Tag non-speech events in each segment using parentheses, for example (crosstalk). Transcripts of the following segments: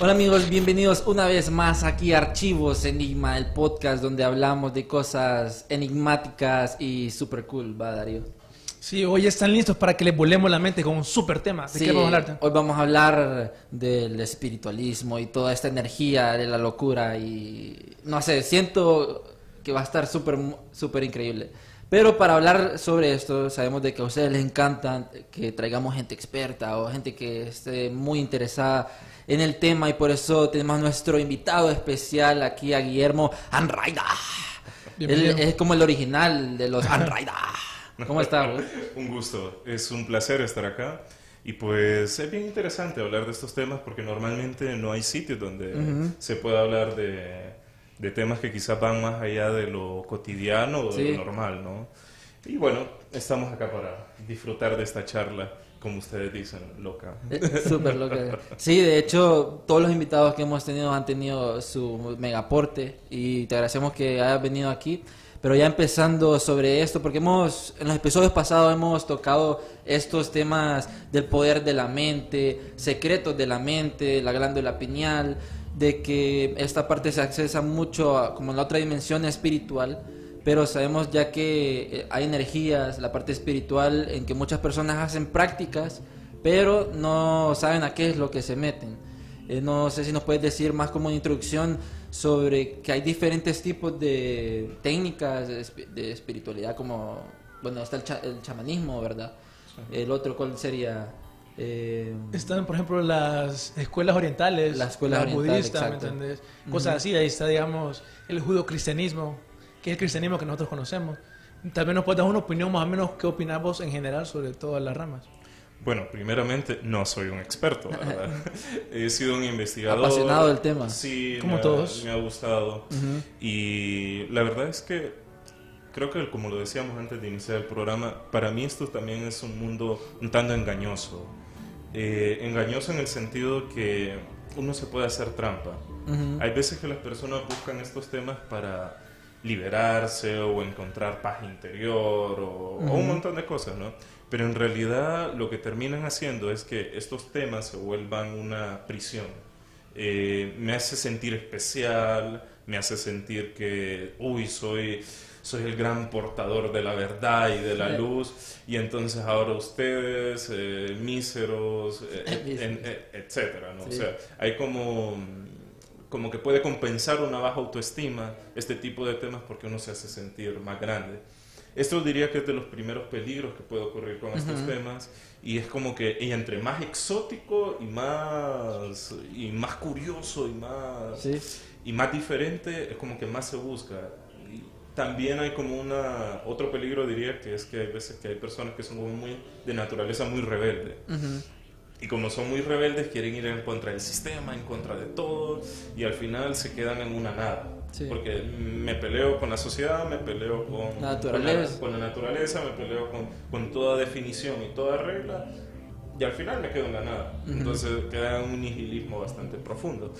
Hola amigos, bienvenidos una vez más aquí a Archivos Enigma, el podcast donde hablamos de cosas enigmáticas y super cool, ¿va Darío? Sí, hoy están listos para que les volemos la mente con un super tema. ¿De Sí, qué vamos a hablar? hoy vamos a hablar del espiritualismo y toda esta energía de la locura y no sé, siento que va a estar súper súper increíble. Pero para hablar sobre esto, sabemos de que a ustedes les encanta que traigamos gente experta o gente que esté muy interesada en el tema y por eso tenemos a nuestro invitado especial aquí a Guillermo Anraida. Él es como el original de los Anraida. (laughs) ¿Cómo está? Un gusto, es un placer estar acá. Y pues es bien interesante hablar de estos temas porque normalmente no hay sitios donde se pueda hablar de, de temas que quizás van más allá de lo cotidiano o de Sí. lo normal, ¿no? Y bueno, estamos acá para disfrutar de esta charla, como ustedes dicen, loca. Eh, Súper loca. Sí, de hecho, todos los invitados que hemos tenido han tenido su megaporte y te agradecemos que hayas venido aquí. Pero ya empezando sobre esto, porque hemos, en los episodios pasados hemos tocado estos temas del poder de la mente, secretos de la mente, la glándula pineal, de que esta parte se accesa mucho a- como en la otra dimensión espiritual, pero sabemos ya que eh, hay energías, la parte espiritual, en que muchas personas hacen prácticas, pero no saben a qué es lo que se meten. Eh, no sé si nos puedes decir más como una introducción sobre que hay diferentes tipos de técnicas de, espi- de espiritualidad, como, bueno, está el, cha- el chamanismo, ¿verdad? El otro, ¿cuál sería? Eh, Están, por ejemplo, las escuelas orientales, Las escuelas la orientales, budista, ¿me entendés? Cosas así. Ahí está, digamos, el judo-cristianismo, que es el cristianismo que nosotros conocemos. Tal vez nos puedas dar una opinión más o menos qué opinamos en general sobre todas las ramas. Bueno, primeramente, no soy un experto, ¿verdad? (laughs) He sido un investigador. Apasionado del tema. Sí, Como me ha- todos. me ha gustado. Y la verdad es que creo que, como lo decíamos antes de iniciar el programa, para mí esto también es un mundo un tanto engañoso. Eh, engañoso en el sentido que uno se puede hacer trampa. Hay veces que las personas buscan estos temas para liberarse o encontrar paz interior o, o un montón de cosas, ¿no? Pero en realidad lo que terminan haciendo es que estos temas se vuelvan una prisión. Eh, me hace sentir especial, me hace sentir que, uy, soy, soy el gran portador de la verdad y de la Sí. luz, y entonces ahora ustedes, eh, míseros, eh, (laughs) en- etcétera, ¿no? Sí. O sea, hay como, como que puede compensar una baja autoestima este tipo de temas porque uno se hace sentir más grande. Esto diría que es de los primeros peligros que puede ocurrir con estos temas y es como que y entre más exótico y más y más curioso y más Sí. y más diferente es como que más se busca. Y también hay como una otro peligro diría que es que hay veces que hay personas que son muy de naturaleza muy rebelde. Y como son muy rebeldes, quieren ir en contra del sistema, en contra de todo, y al final se quedan en una nada. Sí. Porque me peleo con la sociedad, me peleo con La naturaleza. con la, con la naturaleza, me peleo con, con toda definición y toda regla, y al final me quedo en la nada. Entonces queda un nihilismo bastante profundo.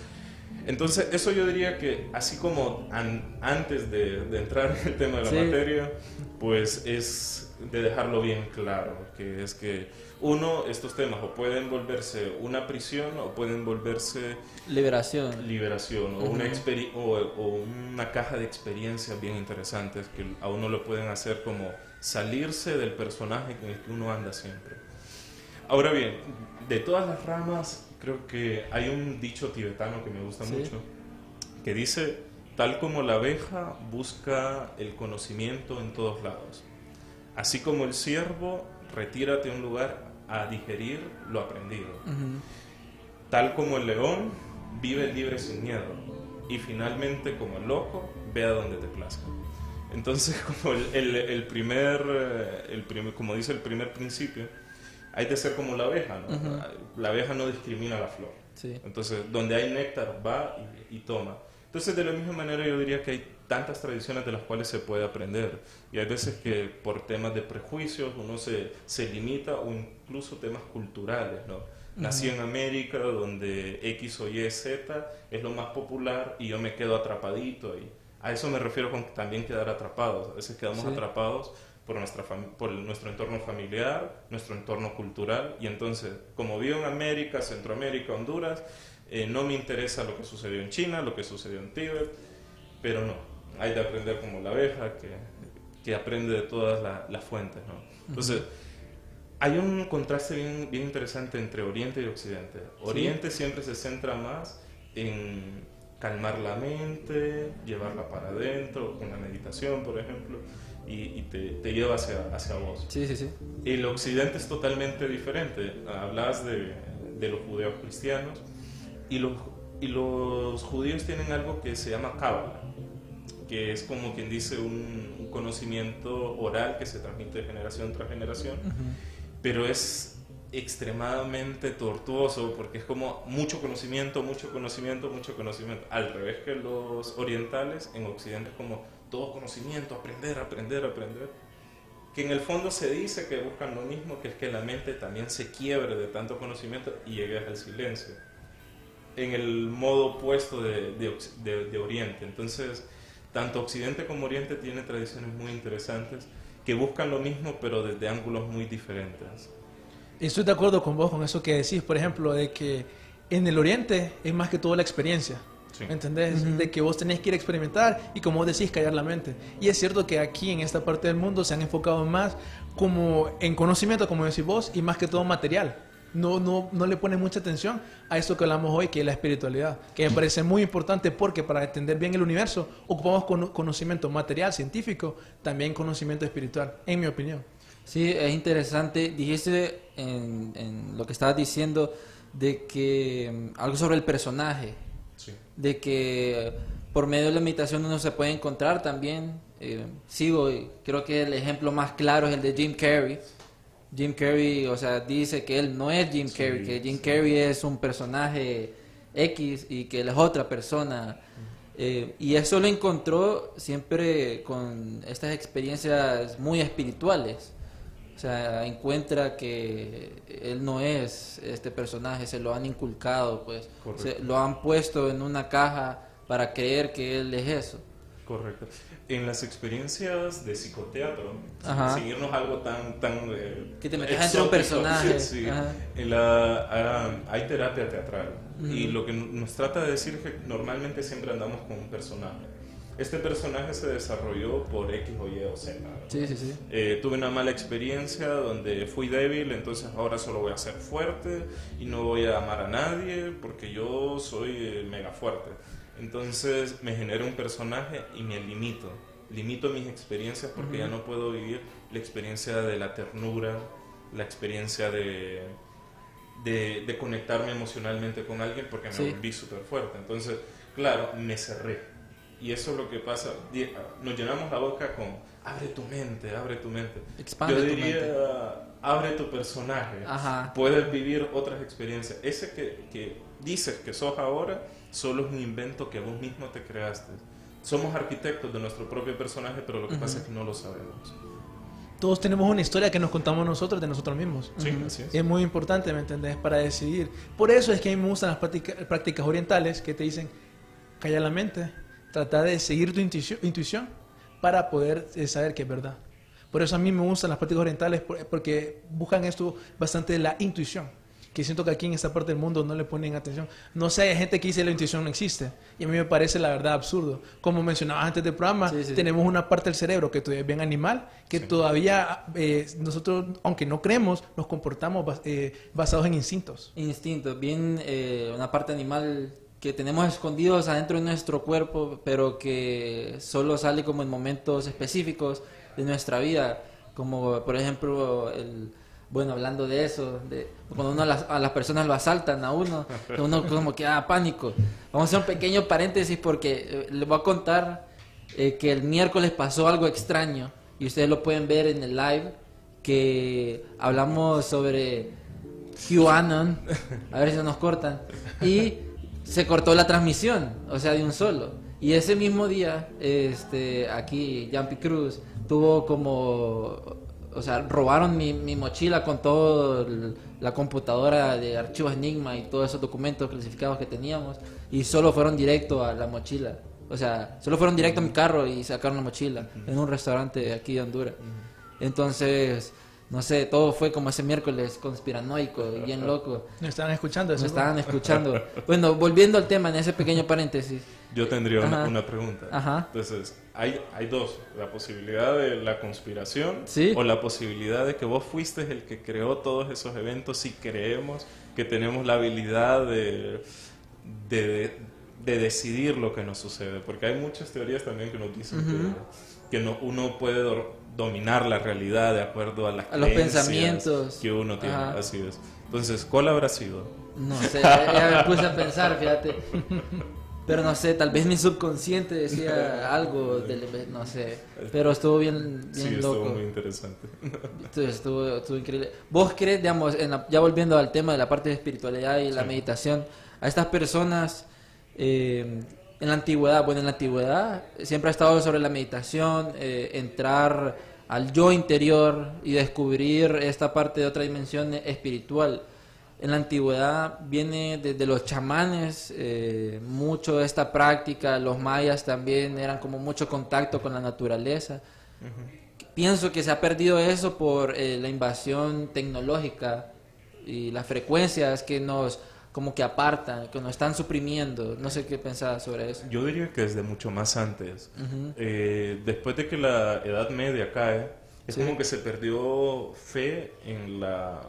Entonces, eso yo diría que, así como an- antes de, de entrar en el tema de la Sí. materia, pues es de dejarlo bien claro, que es que uno, estos temas o pueden volverse una prisión o pueden volverse Liberación. liberación o, una, experi- o, o una caja de experiencias bien interesantes que a uno lo pueden hacer como salirse del personaje con el que uno anda siempre. Ahora bien, de todas las ramas, creo que hay un dicho tibetano que me gusta Sí. mucho, que dice, tal como la abeja busca el conocimiento en todos lados, así como el ciervo, retírate a un lugar a digerir lo aprendido. Tal como el león, vive libre sin miedo. Y finalmente, como el loco, ve a donde te plazca. Entonces, (laughs) como el, el- el primer, eh, el primer, como dice el primer principio, hay de ser como la abeja, ¿no? La abeja no discrimina la flor. Sí. Entonces, donde hay néctar, va y, y toma. Entonces, de la misma manera, yo diría que hay tantas tradiciones de las cuales se puede aprender. Y hay veces que por temas de prejuicios uno se, se limita o incluso temas culturales, ¿no? Nací en América, donde X o Y, Z es lo más popular y yo me quedo atrapadito ahí. A eso me refiero con también quedar atrapados. A veces quedamos Sí. atrapados por, nuestra por nuestro entorno familiar, nuestro entorno cultural. Y entonces, como vivo en América, Centroamérica, Honduras, eh, no me interesa lo que sucedió en China, lo que sucedió en Tíbet, pero no. Hay de aprender como la abeja, que, que aprende de todas la- las fuentes. ¿no? Entonces, hay un contraste bien, bien interesante entre Oriente y Occidente. Oriente siempre se centra más en calmar la mente, llevarla para adentro, con la meditación, por ejemplo, y, y te, te lleva hacia, hacia vos. Sí, sí, sí. El occidente es totalmente diferente. Hablas de, de los judeos cristianos y los, y los judíos tienen algo que se llama cábala, que es como quien dice un, un conocimiento oral que se transmite de generación tras generación, pero es extremadamente tortuoso porque es como mucho conocimiento, mucho conocimiento, mucho conocimiento. Al revés que los orientales, en occidente es como todo conocimiento, aprender, aprender, aprender que en el fondo se dice que buscan lo mismo, que es que la mente también se quiebre de tanto conocimiento y llegue al silencio. En el modo opuesto de, de de- de Oriente. Entonces, tanto Occidente como Oriente tienen tradiciones muy interesantes que buscan lo mismo, pero desde ángulos muy diferentes. Estoy de acuerdo con vos con eso que decís, por ejemplo, de que en el Oriente es más que todo la experiencia. Sí. ¿Entendés? De que vos tenés que ir a experimentar y como vos decís, callar la mente. Y es cierto que aquí en esta parte del mundo se han enfocado más como en conocimiento, como decís vos, y más que todo material. No, no, no le ponen mucha atención a esto que hablamos hoy, que es la espiritualidad, que me parece muy importante porque para entender bien el universo ocupamos cono- conocimiento material, científico, también conocimiento espiritual, en mi opinión. Sí, es interesante. Dijiste en, en lo que estabas diciendo de que mm, algo sobre el personaje, Sí. de que por medio de la meditación uno se puede encontrar también. eh, sigo, creo que el ejemplo más claro es el de Jim Carrey. Jim Carrey, o sea, dice que él no es Jim Sí, Carrey, que Jim sí. Carrey es un personaje X y que él es otra persona. Eh, y eso lo encontró siempre con estas experiencias muy espirituales. O sea, encuentra que él no es este personaje, se lo han inculcado, pues, se lo han puesto en una caja para creer que él es eso. Correcto. En las experiencias de psicoteatro, Ajá. sin irnos algo tan... tan eh, Que te metas dentro de un exótico, personaje. (laughs) sí, sí. En la- ah, hay terapia teatral y lo que nos trata de decir es que normalmente siempre andamos con un personaje. Este personaje se desarrolló por X o Y o Z. Sí, sí, sí. Eh, tuve una mala experiencia donde fui débil, entonces ahora solo voy a ser fuerte y no voy a amar a nadie porque yo soy eh, mega fuerte. Entonces me genero un personaje y me limito. Limito mis experiencias porque ya no puedo vivir la experiencia de la ternura, la experiencia de, de, de conectarme emocionalmente con alguien porque me Sí. volví súper fuerte. Entonces, claro, me cerré. Y eso es lo que pasa. Nos llenamos la boca con abre tu mente, abre tu mente. Expande Yo tu diría, mente. abre tu personaje. Ajá. Puedes vivir otras experiencias. Ese que, que dices que sos ahora, solo es un invento que vos mismo te creaste. Somos arquitectos de nuestro propio personaje, pero lo que pasa es que no lo sabemos. Todos tenemos una historia que nos contamos nosotros de nosotros mismos. Sí, así es. Es muy importante, ¿me entendés? Para decidir. Por eso es que a mí me gustan las práctica- prácticas orientales que te dicen, calla la mente, trata de seguir tu intuicio- intuición para poder eh, saber que es verdad. Por eso a mí me gustan las prácticas orientales por- porque buscan esto bastante de la intuición, que siento que aquí en esta parte del mundo no le ponen atención. No sé, hay gente que dice la intuición no existe y a mí me parece la verdad absurdo. Como mencionaba antes del programa, Sí, sí. tenemos una parte del cerebro que todavía es bien animal, que Sí. todavía eh, nosotros, aunque no creemos, nos comportamos bas- eh, basados en instintos. Instinto, bien eh, una parte animal que tenemos escondidos adentro de nuestro cuerpo, pero que solo sale como en momentos específicos de nuestra vida, como por ejemplo el bueno, hablando de eso, de cuando uno a las, a las personas lo asaltan a uno, uno (laughs) como que da pánico. Vamos a hacer un pequeño paréntesis porque eh, les voy a contar eh, que el miércoles pasó algo extraño y ustedes lo pueden ver en el live que hablamos sobre QAnon, a ver si no nos cortan, y se cortó la transmisión, o sea, de un solo. Y ese mismo día, este, aquí, Jumpy Cruz tuvo como, o sea, robaron mi, mi mochila con toda la computadora de archivos Enigma y todos esos documentos clasificados que teníamos, y solo fueron directo a la mochila. O sea, solo fueron directo a mi carro y sacaron la mochila en un restaurante aquí de Honduras. Entonces, no sé, todo fue como ese miércoles conspiranoico y bien loco. ¿No estaban escuchando eso? estaban escuchando. (laughs) Bueno, volviendo al tema en ese pequeño paréntesis. Yo tendría una, Ajá. una pregunta. Ajá. Entonces, hay, hay dos. La posibilidad de la conspiración Sí. o la posibilidad de que vos fuiste el que creó todos esos eventos y creemos que tenemos la habilidad de, de, de decidir lo que nos sucede. Porque hay muchas teorías también que nos dicen que, que no, uno puede dor- dominar la realidad de acuerdo a las A los pensamientos. que uno tiene. Ajá. Así es. Entonces, ¿cuál habrá sido? No sé, ya me puse a pensar, fíjate. (laughs) Pero no sé, tal vez mi subconsciente decía (laughs) algo, del, no sé. Pero estuvo bien, bien sí, loco. estuvo muy interesante. Estuvo, estuvo, increíble. ¿Vos crees, digamos, en la- ya volviendo al tema de la parte de espiritualidad y la meditación, a estas personas eh, en la antigüedad, bueno, en la antigüedad siempre ha estado sobre la meditación, eh, entrar al yo interior y descubrir esta parte de otra dimensión espiritual. En la antigüedad viene desde los chamanes, eh, mucho de esta práctica, los mayas también eran como mucho contacto con la naturaleza. Pienso que se ha perdido eso por eh, la invasión tecnológica y las frecuencias que nos como que apartan, que nos están suprimiendo. No sé qué pensar sobre eso. Yo diría que desde mucho más antes. Eh, después de que la Edad Media cae, es Sí. como que se perdió fe en la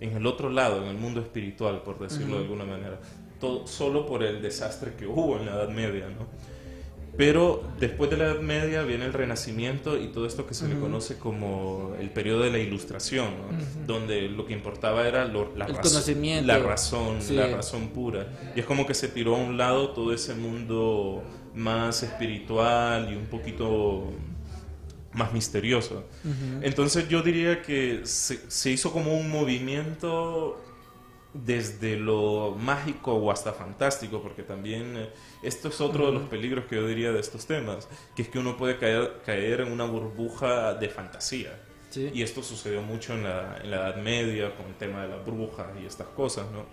en el otro lado, en el mundo espiritual, por decirlo de alguna manera. Todo, solo por el desastre que hubo en la Edad Media, ¿no? Pero después de la Edad Media viene el Renacimiento y todo esto que se le conoce como el periodo de la Ilustración, ¿no? donde lo que importaba era lo- la, El razón, la razón, Sí. la razón pura. Y es como que se tiró a un lado todo ese mundo más espiritual y un poquito más misterioso. Entonces yo diría que se, se hizo como un movimiento desde lo mágico o hasta fantástico, porque también eh, esto es otro de los peligros que yo diría de estos temas, que es que uno puede caer, caer en una burbuja de fantasía. Sí. Y esto sucedió mucho en la, en la Edad Media con el tema de las brujas y estas cosas, ¿no?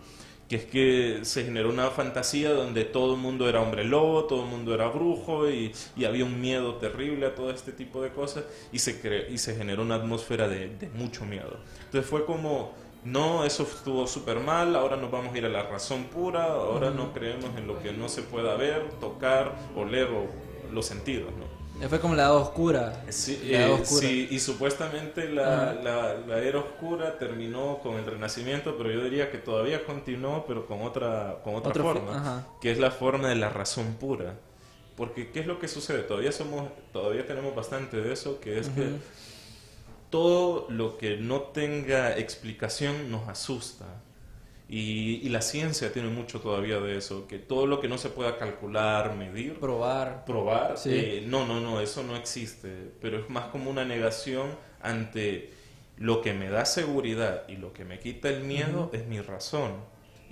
Que es que se generó una fantasía donde todo el mundo era hombre lobo, todo el mundo era brujo y, y había un miedo terrible a todo este tipo de cosas y se, cre- y se generó una atmósfera de, de mucho miedo. Entonces fue como, no, eso estuvo súper mal, ahora nos vamos a ir a la razón pura, ahora no creemos en lo que no se pueda ver, tocar, oler o los sentidos, ¿no? Fue como la edad oscura. Sí, La edad eh, sí, y supuestamente la, la, la era oscura terminó con el renacimiento, pero yo diría que todavía continuó, pero con otra, con otra Otra fo- forma, que es la forma de la razón pura. Porque, ¿qué es lo que sucede? Todavía, somos, todavía tenemos bastante de eso, que es que todo lo que no tenga explicación nos asusta. Y, y la ciencia tiene mucho todavía de eso, que todo lo que no se pueda calcular, medir, Probar. probar. Sí. eh, no, no, no, eso no existe. Pero es más como una negación ante lo que me da seguridad y lo que me quita el miedo es mi razón.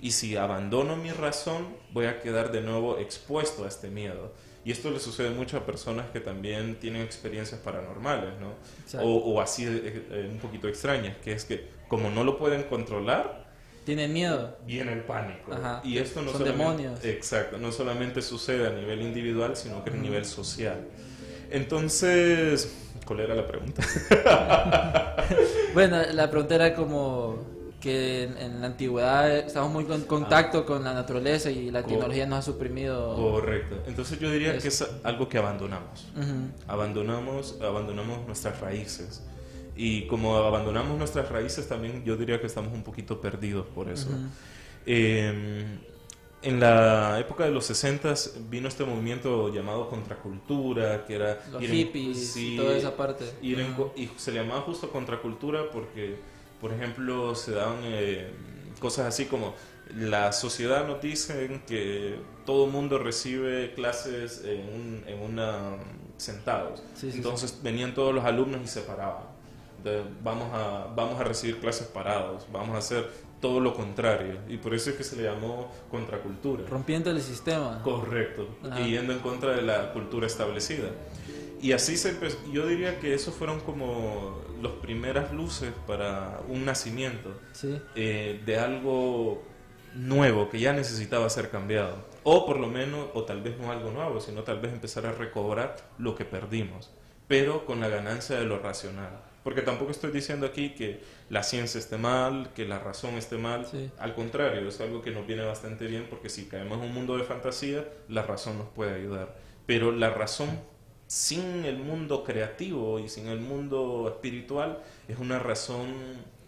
Y si abandono mi razón, voy a quedar de nuevo expuesto a este miedo. Y esto le sucede mucho a personas que también tienen experiencias paranormales, ¿no? O, o así eh, eh, un poquito extrañas, que es que como no lo pueden controlar, ¿Tienen miedo? viene el pánico. Ajá. Y esto no Son demonios. Exacto, no solamente sucede a nivel individual, sino que a nivel social. Entonces, ¿cuál era la pregunta? (laughs) Bueno, la pregunta era como que en, en la antigüedad estamos muy en contacto con la naturaleza y la tecnología nos ha suprimido. Correcto. Entonces yo diría Eso. que es algo que abandonamos. Ujú. Abandonamos, abandonamos nuestras raíces. Y como abandonamos nuestras raíces, también yo diría que estamos un poquito perdidos por eso. Ujú. Eh, en la época de los 60 vino este movimiento llamado contracultura, que era... Los ir en- hippies y toda esa parte. ir en Ajá. co- y se le llamaba justo contracultura porque, por ejemplo, se daban eh, cosas así como la sociedad nos dicen que todo mundo recibe clases en, un, en una sentados. Sí, sí, Entonces venían todos los alumnos y se paraban. De, vamos, a, vamos a recibir clases parados, vamos a hacer todo lo contrario. Y por eso es que se le llamó contracultura. Rompiendo el sistema. Correcto, Ajá. y yendo en contra de la cultura establecida. Y así se empezó, yo diría que esos fueron como las primeras luces para un nacimiento Sí. eh, de algo nuevo que ya necesitaba ser cambiado. O por lo menos, o tal vez no algo nuevo, sino tal vez empezar a recobrar lo que perdimos, pero con la ganancia de lo racional. Porque tampoco estoy diciendo aquí que la ciencia esté mal, que la razón esté mal. Sí. Al contrario, es algo que nos viene bastante bien porque si caemos en un mundo de fantasía, la razón nos puede ayudar. Pero la razón sin el mundo creativo y sin el mundo espiritual es una razón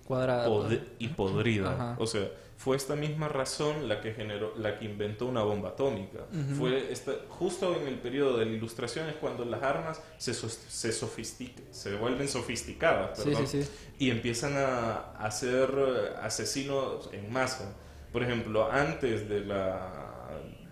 Cuadrada. pod- y podrida. Ajá. O sea, fue esta misma razón la que generó, la que inventó una bomba atómica. Fue esta, justo en el periodo de la ilustración es cuando las armas se, se sofistican, se vuelven sofisticadas, Sí, perdón, sí, sí. y empiezan a, a ser eh, asesinos en masa. Por ejemplo, antes de la,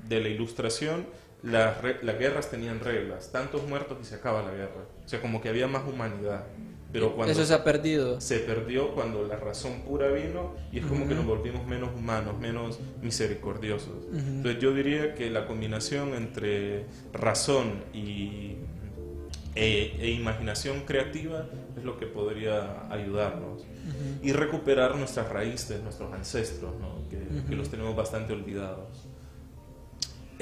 de la ilustración, las, re- las guerras tenían reglas, tantos muertos y se acaba la guerra. O sea, como que había más humanidad. Pero cuando Eso se ha perdido. se perdió cuando la razón pura vino y es como que nos volvimos menos humanos, menos misericordiosos. Entonces yo diría que la combinación entre razón y, e, e imaginación creativa es lo que podría ayudarnos y recuperar nuestras raíces, nuestros ancestros, ¿no? que, que los tenemos bastante olvidados.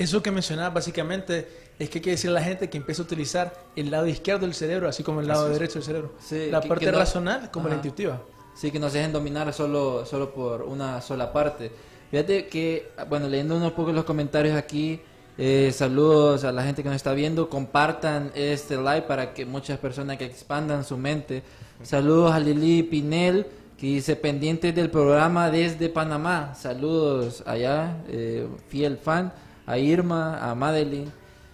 Eso que mencionaba básicamente es que hay que decirle a la gente que empiece a utilizar el lado izquierdo del cerebro, así como el lado Así derecho del cerebro. Sí, la que- parte que no- racional como la Ajá. intuitiva. Sí, que no se dejen dominar solo, solo por una sola parte. Fíjate que, bueno, leyendo unos pocos los comentarios aquí, eh, saludos a la gente que nos está viendo, compartan este live para que muchas personas que expandan su mente. Saludos a Lili Pinel, que dice pendiente del programa desde Panamá. Saludos allá, eh, fiel fan, a Irma, a Madeline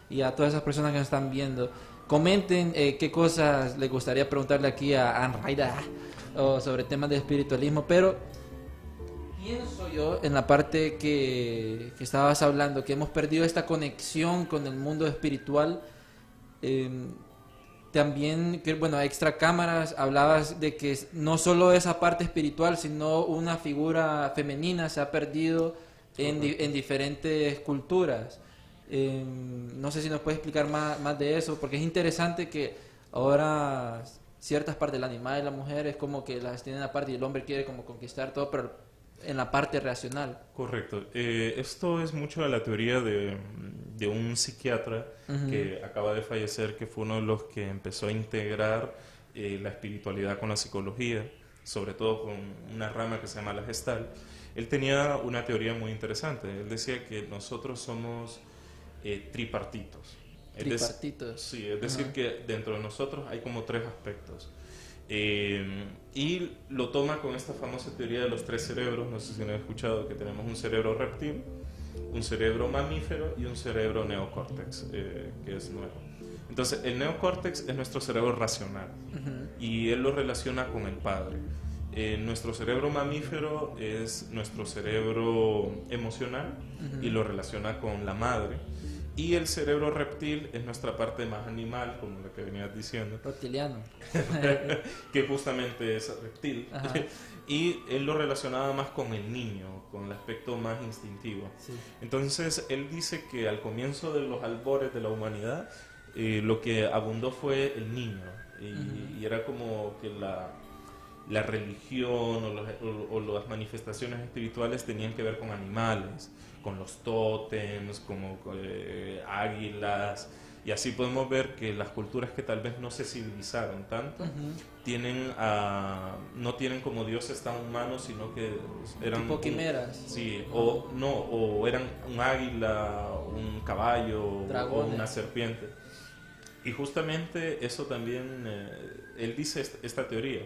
y a todas esas personas que nos están viendo. Comenten eh, qué cosas les gustaría preguntarle aquí a Anraida o sobre temas de espiritualismo, pero pienso yo en la parte que, que estabas hablando, que hemos perdido esta conexión con el mundo espiritual. Eh, también, bueno, extra cámaras, hablabas de que no solo esa parte espiritual, sino una figura femenina se ha perdido en, di- en diferentes culturas. Eh, no sé si nos puedes explicar más, más de eso, porque es interesante que ahora ciertas partes del animal y la mujer es como que las tienen aparte y el hombre quiere como conquistar todo, pero en la parte racional. Correcto. Eh, esto es mucho de la teoría de, de un psiquiatra que acaba de fallecer, que fue uno de los que empezó a integrar eh, la espiritualidad con la psicología, sobre todo con una rama que se llama la gestal. Él tenía una teoría muy interesante. Él decía que nosotros somos eh, tripartitos. Es Tripartitos. Sí, es decir, que dentro de nosotros hay como tres aspectos. Eh, y lo toma con esta famosa teoría de los tres cerebros, no sé si han escuchado, que tenemos un cerebro reptil, un cerebro mamífero y un cerebro neocórtex, eh, que es nuevo. Entonces, el neocórtex es nuestro cerebro racional y él lo relaciona con el padre. Eh, nuestro cerebro mamífero es nuestro cerebro emocional y lo relaciona con la madre. Y el cerebro reptil es nuestra parte más animal, como lo que venías diciendo, Reptiliano. (laughs) que justamente es reptil. Ajá. (laughs) Y él lo relacionaba más con el niño, con el aspecto más instintivo. Sí. Entonces, él dice que al comienzo de los albores de la humanidad, eh, lo que abundó fue el niño. Y, y era como que la, la religión o, los- o- o las manifestaciones espirituales tenían que ver con animales, con los tótems, como eh, águilas. Y así podemos ver que las culturas que tal vez no se civilizaron tanto, tienen a- no tienen como dioses tan humanos, sino que eran Tipo un- quimeras. Sí, o no, o eran un águila, un caballo, o una serpiente. Y justamente eso también, eh, él dice est- esta teoría.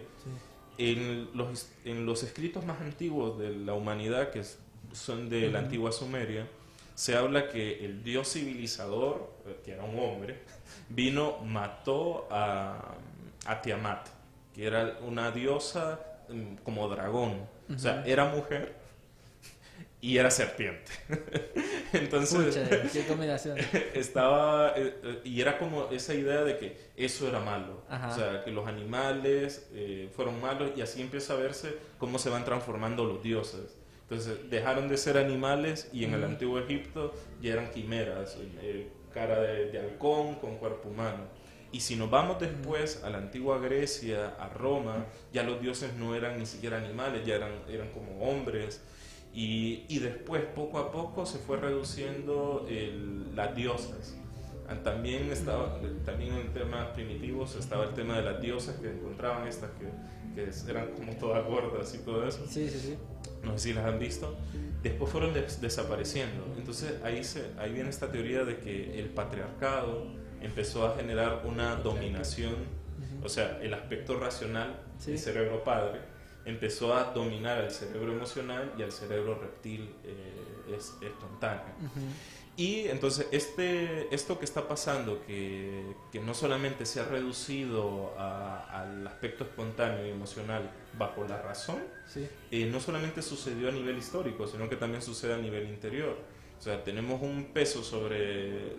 En, los, en los escritos más antiguos de la humanidad, que son de la antigua Sumeria, se habla que el dios civilizador, eh, que era un hombre, vino, mató a, a Tiamat, que era una diosa mm, como dragón. O sea, era mujer y era serpiente. (laughs) Entonces, Pucha, qué combinación. (laughs) estaba eh, eh, y era como esa idea de que eso era malo. Ajá. o sea que los animales eh, fueron malos y así empieza a verse cómo se van transformando los dioses. Entonces dejaron de ser animales y en el antiguo Egipto ya eran quimeras eh, cara de, de halcón con cuerpo humano. Y si nos vamos después a la antigua Grecia a Roma ya los dioses no eran ni siquiera animales ya eran eran como hombres y, y después, poco a poco, se fue reduciendo el- las diosas. Ah, También estaba, también en temas primitivos estaba el tema de las diosas que encontraban estas que, que eran como todas gordas y todo eso. Sí, sí, sí. No sé si las han visto. Después fueron des- desapareciendo. Entonces ahí, se, ahí viene esta teoría de que el patriarcado empezó a generar una dominación, o sea, el aspecto racional del cerebro padre empezó a dominar al cerebro emocional y al cerebro reptil eh, es, espontáneo. Y entonces este, esto que está pasando, que, que no solamente se ha reducido a- al aspecto espontáneo y emocional bajo la razón, Sí. eh, no solamente sucedió a nivel histórico, sino que también sucede a nivel interior. O sea, tenemos un peso sobre,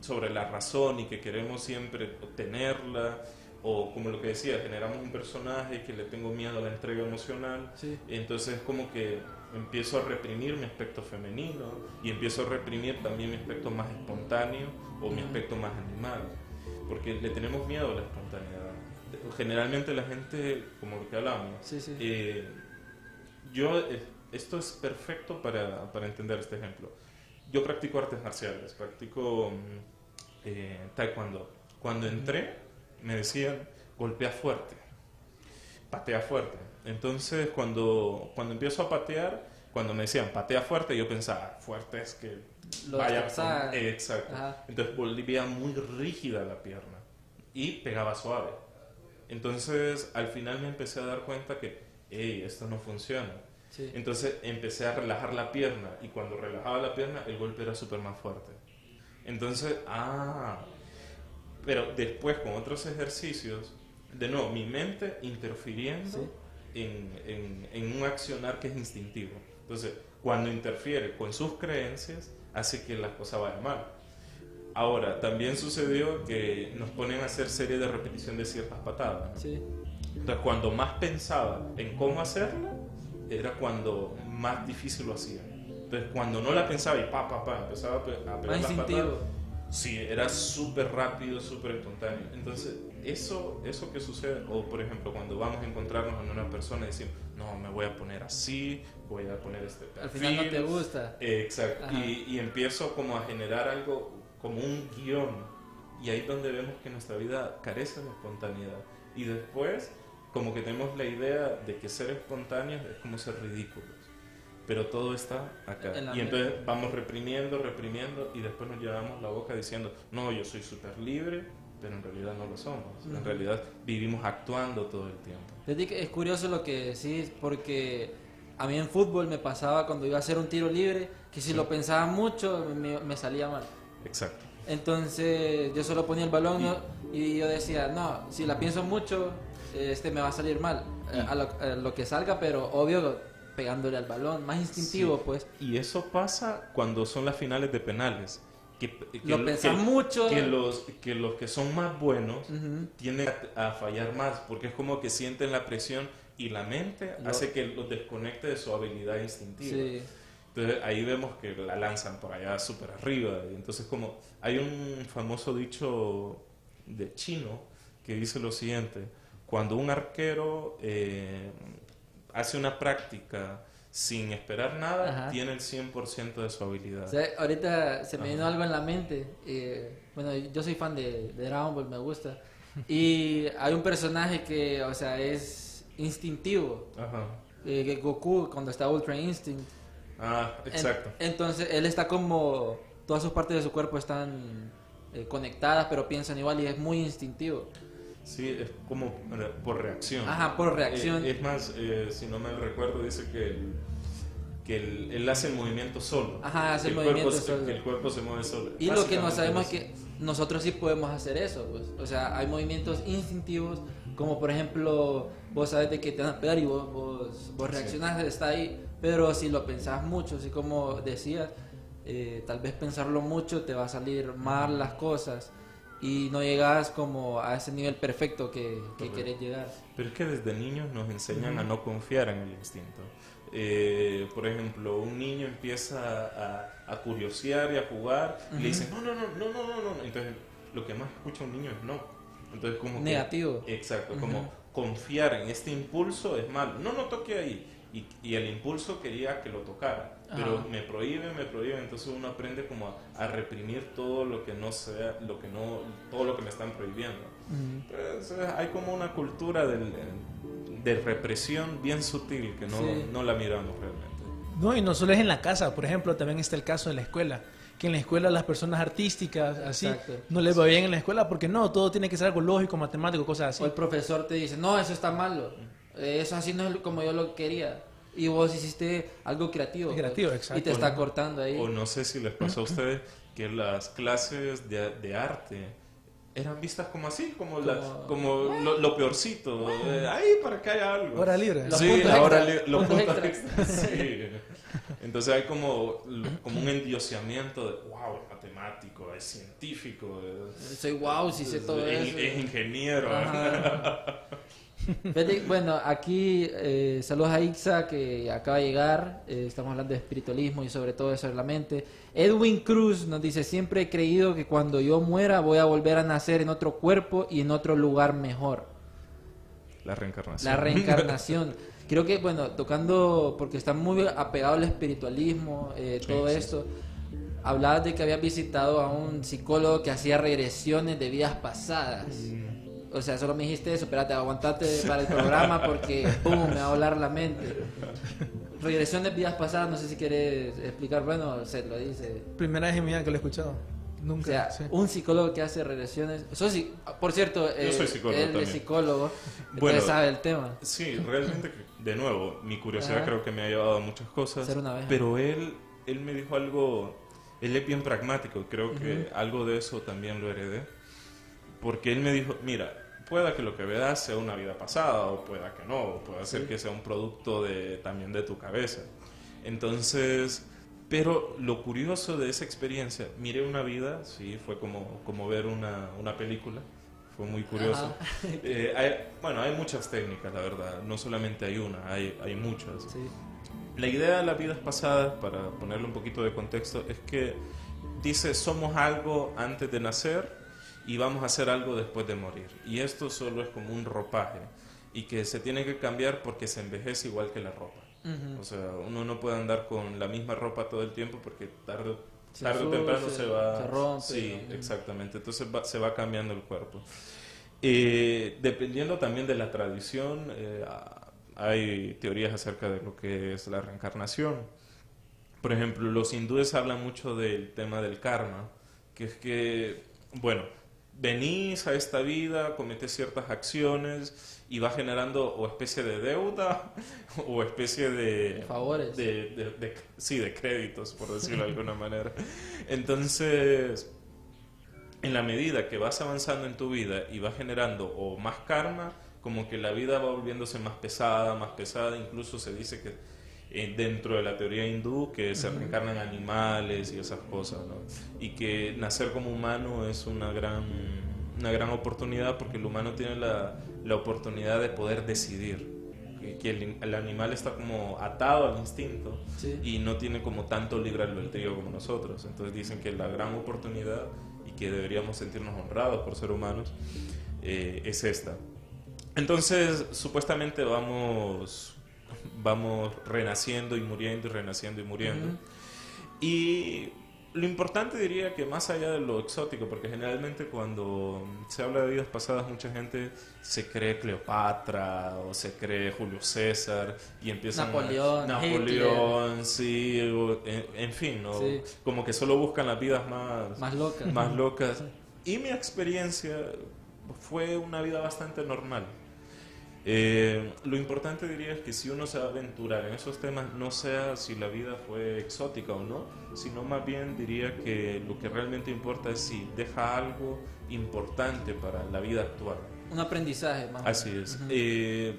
sobre la razón y que queremos siempre obtenerla, o como lo que decía, generamos un personaje que le tengo miedo a la entrega emocional, Sí. entonces como que empiezo a reprimir mi aspecto femenino y empiezo a reprimir también mi aspecto más espontáneo o mi aspecto más animal, porque le tenemos miedo a la espontaneidad. Generalmente la gente, como lo que hablábamos, Sí, sí. eh, yo, eh, esto es perfecto para, para entender este ejemplo. Yo practico artes marciales, practico mm, eh, taekwondo. Cuando entré, me decían, golpea fuerte, patea fuerte. Entonces, cuando, cuando empiezo a patear, cuando me decían, patea fuerte, yo pensaba, "Ah, fuerte es que Lo vaya... destrozaba. con-". Exacto. Ajá. Entonces volvía muy rígida la pierna y pegaba suave. Entonces al final me empecé a dar cuenta que, hey, esto no funciona. Sí. Entonces empecé a relajar la pierna y cuando relajaba la pierna el golpe era súper más fuerte. Entonces, ah, pero después con otros ejercicios, de nuevo, mi mente interfiriendo en, en- en un accionar que es instintivo. Entonces, cuando interfiere con sus creencias, hace que las cosas vayan mal. Ahora, también sucedió que nos ponen a hacer serie de repetición de ciertas patadas. ¿no? Sí. Entonces, cuando más pensaba en cómo hacerlo, era cuando más difícil lo hacía. Entonces, cuando no la pensaba y pa, pa, pa, empezaba a pe- a pegar Más las instintivo. patadas, sí, era súper rápido, súper espontáneo. Entonces, eso, eso que sucede, o por ejemplo, cuando vamos a encontrarnos con una persona y decimos, no, me voy a poner así, voy a poner este perfil. Al final no te gusta. Eh, Exacto. Y, y empiezo como a generar algo, como un guion. Y ahí es donde vemos que nuestra vida carece de espontaneidad. Y después, como que tenemos la idea de que ser espontáneos es como ser ridículos. Pero todo está acá. Y entonces vamos reprimiendo, reprimiendo y después nos llevamos la boca diciendo, no, yo soy súper libre, pero en realidad no lo somos. En realidad vivimos actuando todo el tiempo. Es curioso lo que decís porque a mí en fútbol me pasaba cuando iba a hacer un tiro libre que si lo pensaba mucho me, me salía mal. Exacto. Entonces yo solo ponía el balón ¿no? y yo decía, no, si la pienso mucho, este me va a salir mal. Eh, A lo, a lo que salga, pero obvio pegándole al balón, más instintivo Sí. pues. Y eso pasa cuando son las finales de penales. Que, que Lo pensás mucho. Que los, que los que son más buenos Ujú. tienden a, a fallar más, porque es como que sienten la presión y la mente Lo- hace que los desconecte de su habilidad instintiva. Sí. Entonces ahí vemos que la lanzan por allá súper arriba. Y entonces como hay un famoso dicho de chino que dice lo siguiente, cuando un arquero eh, hace una práctica sin esperar nada, Ajá. tiene el 100% de su habilidad. O sea, ahorita se me vino algo en la mente. eh, bueno, yo soy fan de, de Dragon Ball, me gusta. (laughs) Y hay un personaje que, o sea, es instintivo. Ajá. eh, Goku, cuando está Ultra Instinct. Ah, En- exacto. entonces, él está como. Todas sus partes de su cuerpo están eh, conectadas, pero piensan igual y es muy instintivo. Sí, es como por reacción. Ajá, por reacción. Eh, es más, eh, si no me recuerdo, dice que, que él, él hace el movimiento solo. Ajá, hace el cuerpo movimiento se- solo. Que el cuerpo se mueve solo. Y lo que no sabemos es que nosotros sí podemos hacer eso, pues. O sea, hay movimientos instintivos, como por ejemplo, vos sabes de que te van a pegar y vos, vos, vos reaccionás, está ahí, pero si lo pensás mucho, así como decías, eh, tal vez pensarlo mucho te va a salir mal las cosas y no llegas como a ese nivel perfecto que, que querés llegar. Pero es que desde niños nos enseñan a no confiar en el instinto. Eh, por ejemplo, un niño empieza a, a curiosear y a jugar y le dicen, no, no, no, no, no, no, no. Entonces, lo que más escucha un niño es no. Entonces, como que- Negativo. exacto, como confiar en este impulso es malo. No, no toque ahí. Y, y el impulso quería que lo tocara, pero Ajá. me prohíbe, me prohíbe, entonces uno aprende como a, a reprimir todo lo que no sea, lo que no, todo lo que me están prohibiendo. Pues, eh, hay como una cultura del- de represión bien sutil que no, Sí. no la miramos realmente. No, y no solo es en la casa, por ejemplo, también está el caso de la escuela. Que en la escuela las personas artísticas, así, Exacto. no les va bien en la escuela porque no, todo tiene que ser algo lógico, matemático, cosas así. O el profesor te dice, no, eso está malo, Eh, eso así no es como yo lo quería. Y vos hiciste algo creativo. Creativo, Y exacto. te está cortando ahí. O no sé si les pasó a ustedes que las clases de, de arte eran vistas como así, como, la- Como- como lo, lo peorcito. eh, ahí para que haya algo. Hora libre. Los sí, puntos la hora extra, li- los puntos puntos extra. extra, sí. Entonces hay como, como un endioseamiento de, wow, es matemático, es científico, es, Soy wow, si sé todo es- eso. es ingeniero. (laughs) Bueno, aquí eh, saludos a Ixa que acaba de llegar. eh, estamos hablando de espiritualismo y sobre todo eso de la mente. Edwin Cruz nos dice: Siempre he creído que cuando yo muera voy a volver a nacer en otro cuerpo y en otro lugar mejor. La reencarnación. La reencarnación. Creo que, bueno, tocando, porque está muy apegado al espiritualismo, eh, todo sí, esto. Hablabas de que habías visitado a un psicólogo que hacía regresiones de vidas pasadas. O sea, solo me dijiste eso, espérate, aguantate para el programa porque, (laughs) pum, me va a volar la mente. Regresiones de vidas pasadas, no sé si quieres explicar, bueno, se lo dice. Primera vez en mi vida que lo he escuchado. O Nunca. sea, sí. un psicólogo que hace regresiones. Eso sí, por cierto, eh, soy psicólogo él es psicólogo, Bueno, entonces sabe el tema. Sí, realmente, de nuevo, mi curiosidad Ajá. creo que me ha llevado a muchas cosas. Ser una. Pero él, él me dijo algo, él es bien pragmático, creo que algo de eso también lo heredé. Porque él me dijo, mira, pueda que lo que veas sea una vida pasada, o pueda que no, o puede ser que sea un producto de, también de tu cabeza. Entonces, pero lo curioso de esa experiencia, miré una vida, sí, fue como, como ver una, una película, fue muy curioso. (laughs) Eh, hay- bueno, hay muchas técnicas, la verdad, no solamente hay una, hay, hay muchas. Sí. La idea de las vidas pasadas, para ponerle un poquito de contexto, es que dice somos algo antes de nacer y vamos a hacer algo después de morir. Y esto solo es como un ropaje y que se tiene que cambiar porque se envejece igual que la ropa. O sea, uno no puede andar con la misma ropa todo el tiempo porque tarde, Se tarde o temprano se va... se rompe. Sí, exactamente. Entonces va- se va cambiando el cuerpo. Eh, dependiendo también de la tradición, eh, hay teorías acerca de lo que es la reencarnación. Por ejemplo, los hindúes hablan mucho del tema del karma, que es que, bueno, venís a esta vida, cometes ciertas acciones y va generando o especie de deuda (laughs) o especie de... Favores. de- de- de- sí, de créditos, por decirlo de (laughs) alguna manera. Entonces, en la medida que vas avanzando en tu vida y vas generando o más karma, como que la vida va volviéndose más pesada, más pesada, incluso se dice que eh, dentro de la teoría hindú que se reencarnan animales y esas cosas, ¿no? Y que nacer como humano es una gran, una gran oportunidad porque el humano tiene la, la oportunidad de poder decidir. Que, que el, el animal está como atado al instinto Sí. y no tiene como tanto libre albedrío como nosotros. Entonces dicen que la gran oportunidad y que deberíamos sentirnos honrados por ser humanos eh, es esta. Entonces, supuestamente vamos, vamos renaciendo y muriendo y renaciendo y muriendo. Y lo importante diría que más allá de lo exótico, porque generalmente cuando se habla de vidas pasadas mucha gente se cree Cleopatra o se cree Julio César y empiezan a- Napoleón, Napoleón, sí, o- en, en fin, ¿no? Sí. como que solo buscan las vidas más, Más loca. más locas. Y mi experiencia fue una vida bastante normal. Eh, lo importante diría es que si uno se va a aventurar en esos temas, no sea si la vida fue exótica o no, sino más bien diría que lo que realmente importa es si deja algo importante para la vida actual. Un aprendizaje, más Así es. Eh,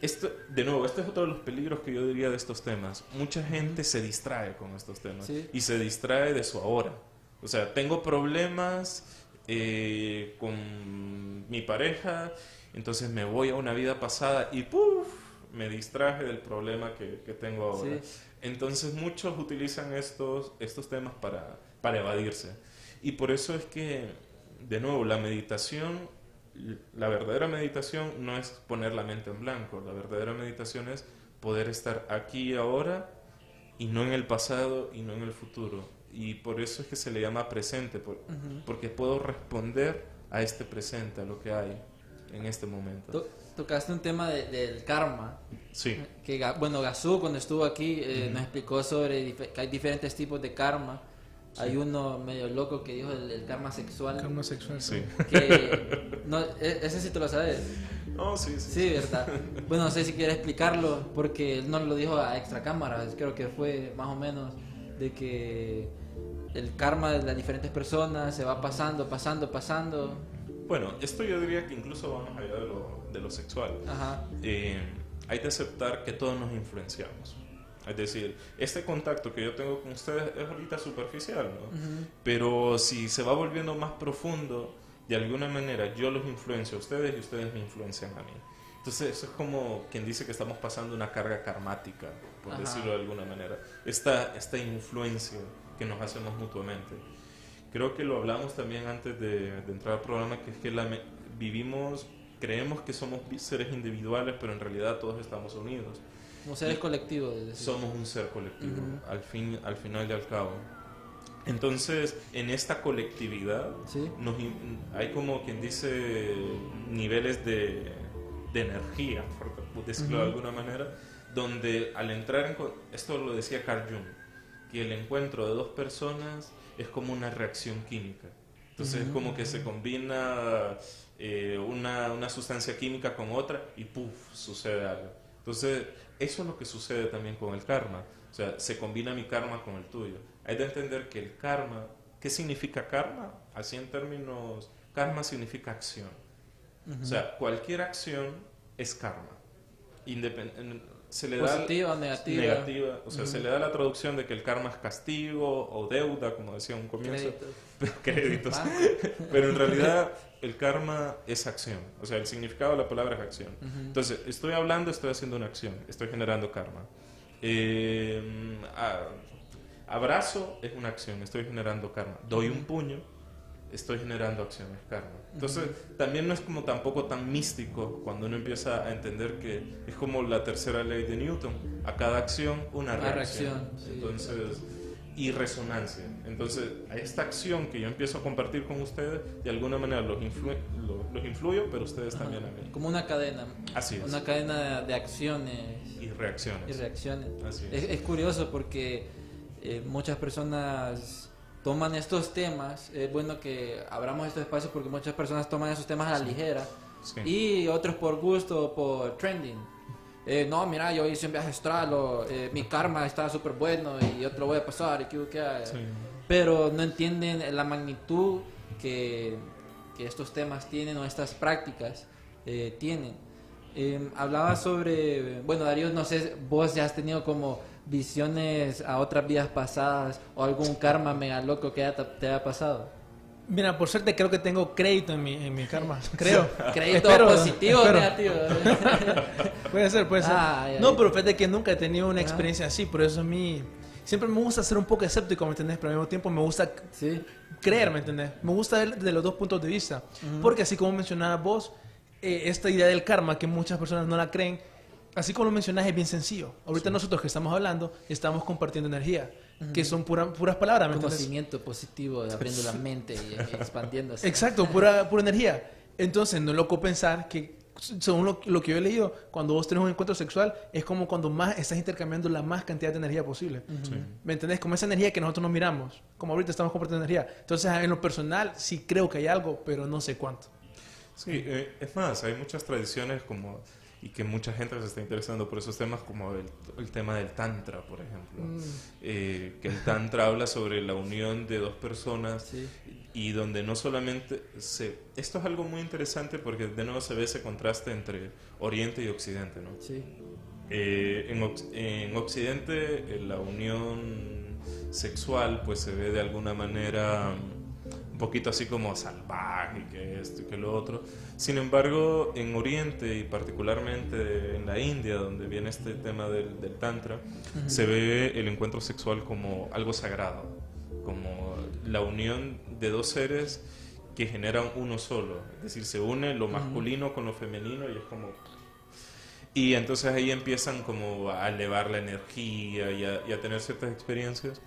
esto, de nuevo, este es otro de los peligros que yo diría de estos temas. Mucha gente se distrae con estos temas Sí. y se distrae de su ahora. O sea, tengo problemas eh, con mi pareja, entonces me voy a una vida pasada y ¡puf! me distraje del problema que, que tengo ahora. Sí. Entonces muchos utilizan estos, estos temas para, para evadirse. Y por eso es que, de nuevo, la meditación, la verdadera meditación no es poner la mente en blanco, la verdadera meditación es poder estar aquí y ahora y no en el pasado y no en el futuro. Y por eso es que se le llama presente, por- porque puedo responder a este presente, a lo que hay en este momento. To- tocaste un tema de- del karma. Sí, Que, bueno, Gazú cuando estuvo aquí eh, nos explicó sobre que hay diferentes tipos de karma. Hay uno medio loco que dijo el, el karma sexual. Karma sexual. sí. Que, no, e- ese sí te lo sabes. No, sí, sí. Sí, verdad. Bueno, no sé si quieres explicarlo, porque él no lo dijo a extra cámara, creo que fue más o menos de que el karma de las diferentes personas se va pasando, pasando, pasando. Bueno, esto yo diría que incluso va más allá de lo, de lo sexual. Ajá. Eh, hay que aceptar que todos nos influenciamos. Es decir, este contacto que yo tengo con ustedes es ahorita superficial, ¿no? Pero si se va volviendo más profundo, de alguna manera yo los influencio a ustedes y ustedes me influencian a mí. Entonces, eso es como quien dice que estamos pasando una carga karmática, por Ajá. decirlo de alguna manera. Esta, esta influencia que nos hacemos mutuamente. Creo que lo hablamos también antes de, de entrar al programa, que es que la vivimos, creemos que somos seres individuales, pero en realidad todos estamos unidos. Como seres colectivos. Somos un ser colectivo, Ujú. al, fin, al final y al cabo. Entonces, en esta colectividad, Sí. nos hay como quien dice niveles de, de energía, por decirlo de Ujú. alguna manera, donde al entrar en... Esto lo decía Carl Jung, que el encuentro de dos personas es como una reacción química. Entonces es como que se combina eh, una, una sustancia química con otra y ¡puf! sucede algo. Entonces eso es lo que sucede también con el karma. O sea, se combina mi karma con el tuyo. Hay de entender que el karma, ¿qué significa karma? Así en términos, karma significa acción. O sea, cualquier acción es karma. Independ- se le da Positiva o negativa. negativa. O sea, se le da la traducción de que el karma es castigo o deuda, como decía en un comienzo. Créditos. (laughs) Créditos. Banco. (laughs) Pero en realidad el karma es acción. O sea, el significado de la palabra es acción. Ujú. Entonces, estoy hablando, estoy haciendo una acción. Estoy generando karma. Eh, a- abrazo es una acción. Estoy generando karma. Doy un puño. Estoy generando acciones, karma. Entonces, también no es como tampoco tan místico cuando uno empieza a entender que es como la tercera ley de Newton. A cada acción, una Una reacción. reacción, sí. Entonces, y resonancia. Entonces, a esta acción que yo empiezo a compartir con ustedes, de alguna manera los, influ- lo- los influyo, pero ustedes también a mí. Como una cadena. Así es. Una cadena de acciones Y reacciones. y reacciones. Así es. Es, es curioso porque eh, muchas personas toman estos temas. Es bueno que abramos estos espacios porque muchas personas toman esos temas a la ligera. Sí. Y otros por gusto, o por trending. Eh, no, mira, yo hice un viaje astral, o eh, mi karma está súper bueno y yo te lo voy a pasar. Y que, que- Sí. Pero no entienden la magnitud que, que estos temas tienen o estas prácticas eh, tienen. Eh, hablaba sobre, bueno Darío, no sé, vos ya has tenido como visiones a otras vidas pasadas o algún karma mega loco que te haya pasado. Mira, por suerte creo que tengo crédito en mi, en mi karma. Creo. (laughs) Crédito Espero, positivo o negativo. (laughs) Puede ser, puede ser. Ah, ya, no, pero fíjate que nunca he tenido una Ajá. experiencia así, por eso a mí siempre me gusta ser un poco escéptico, ¿me entendés? Pero al mismo tiempo me gusta sí. creer, ¿me entendés? Me gusta ver de los dos puntos de vista. Porque así como mencionabas vos, eh, esta idea del karma, que muchas personas no la creen, así como lo mencionas, es bien sencillo. Ahorita nosotros que estamos hablando, estamos compartiendo energía, que son pura- puras palabras. Conocimiento positivo, de abriendo la mente y expandiéndose. Exacto, pura, pura energía. Entonces, no es loco pensar que, según lo, lo que yo he leído, cuando vos tenés un encuentro sexual, es como cuando más estás intercambiando la más cantidad de energía posible. ¿Me entendés? Como esa energía que nosotros no miramos. Como ahorita estamos compartiendo energía. Entonces, en lo personal, sí creo que hay algo, pero no sé cuánto. Sí, eh, es más, hay muchas tradiciones como y que mucha gente se está interesando por esos temas como el, el tema del tantra, por ejemplo. Mm. Eh, que el tantra habla sobre la unión de dos personas Sí. y donde no solamente se... Esto es algo muy interesante porque de nuevo se ve ese contraste entre Oriente y Occidente, ¿no? Sí. Eh, en, en Occidente eh, la unión sexual pues se ve de alguna manera un poquito así como salvaje, que esto y que lo otro. Sin embargo, en Oriente y particularmente en la India, donde viene este tema del, del Tantra, se ve el encuentro sexual como algo sagrado, como la unión de dos seres que generan uno solo. Es decir, se une lo masculino con lo femenino y es como y entonces ahí empiezan como a elevar la energía y a, y a tener ciertas experiencias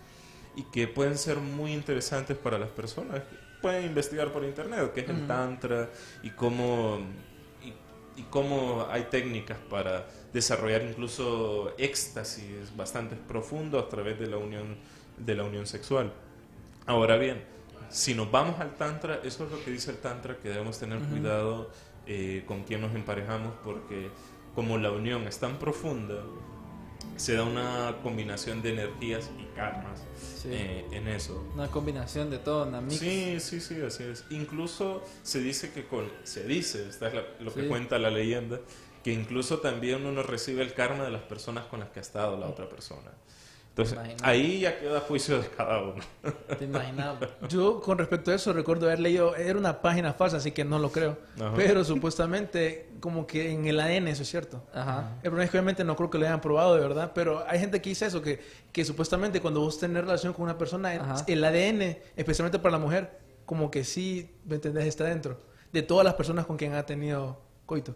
y que pueden ser muy interesantes para las personas. Pueden investigar por internet qué es el tantra y cómo, y, y cómo hay técnicas para desarrollar incluso éxtasis bastante profundos a través de la unión, de la unión sexual. Ahora bien, si nos vamos al tantra, eso es lo que dice el tantra, que debemos tener cuidado eh, con quién nos emparejamos, porque como la unión es tan profunda, se da una combinación de energías y karmas Sí. eh, en eso. Una combinación de todo, una mix. Sí, sí, sí, así es. Incluso se dice que con, se dice, esta es la- lo que Sí. cuenta la leyenda, que incluso también uno recibe el karma de las personas con las que ha estado la otra persona. Entonces, ahí ya queda juicio de cada uno. (laughs) Te imaginas. (laughs) Yo con respecto a eso recuerdo haber leído, era una página falsa, así que no lo creo, Ajá. pero supuestamente como que en el ADN eso es cierto. Ajá. El problema es que obviamente no creo que lo hayan probado de verdad, pero hay gente que dice eso, que, que supuestamente cuando vos tenés relación con una persona, Ajá. el ADN, especialmente para la mujer, como que sí, ¿me entendés? Está dentro de todas las personas con quien ha tenido coito.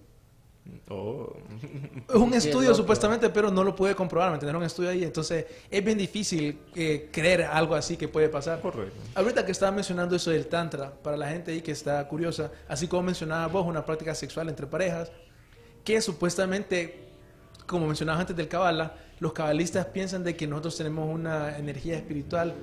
Oh. Es un estudio supuestamente, pero no lo pude comprobar, ¿me entendés? Un estudio ahí, entonces es bien difícil eh, creer algo así que puede pasar. Correcto. Ahorita que estaba mencionando eso del tantra, para la gente ahí que está curiosa, así como mencionaba vos, una práctica sexual entre parejas, que supuestamente, como mencionabas antes del Kabbalah, los cabalistas piensan de que nosotros tenemos una energía espiritual,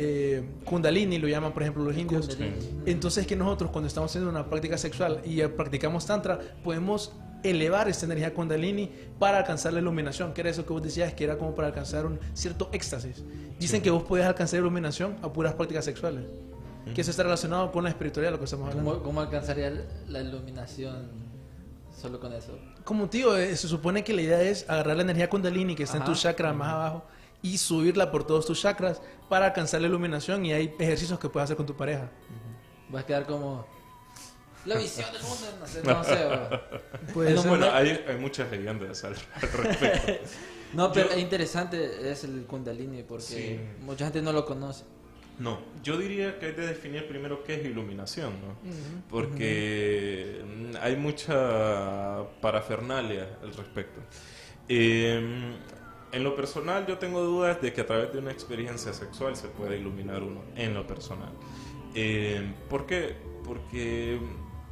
eh, kundalini lo llaman por ejemplo los indios. Entonces que nosotros cuando estamos haciendo una práctica sexual y practicamos tantra, podemos elevar esta energía kundalini para alcanzar la iluminación, que era eso que vos decías, que era como para alcanzar un cierto éxtasis. Dicen que vos podés alcanzar iluminación a puras prácticas sexuales. Que eso está relacionado con la espiritualidad, lo que estamos hablando. ¿Cómo, cómo alcanzaría la iluminación solo con eso? Como tío, eh, se supone que la idea es agarrar la energía kundalini que está en tu chakra más abajo y subirla por todos tus chakras para alcanzar la iluminación y hay ejercicios que puedes hacer con tu pareja. Vas a quedar como... La visión del mundo, no sé, no sé. Puede No. Bueno, hay, hay muchas leyendas al, al respecto. (laughs) No, pero Yo- es interesante es el Kundalini porque Sí. mucha gente no lo conoce. No, yo diría que hay que definir primero qué es iluminación, ¿no? Porque mm, hay mucha parafernalia al respecto. Eh, en lo personal yo tengo dudas de que a través de una experiencia sexual se pueda iluminar uno, en lo personal. Eh, ¿Por qué? Porque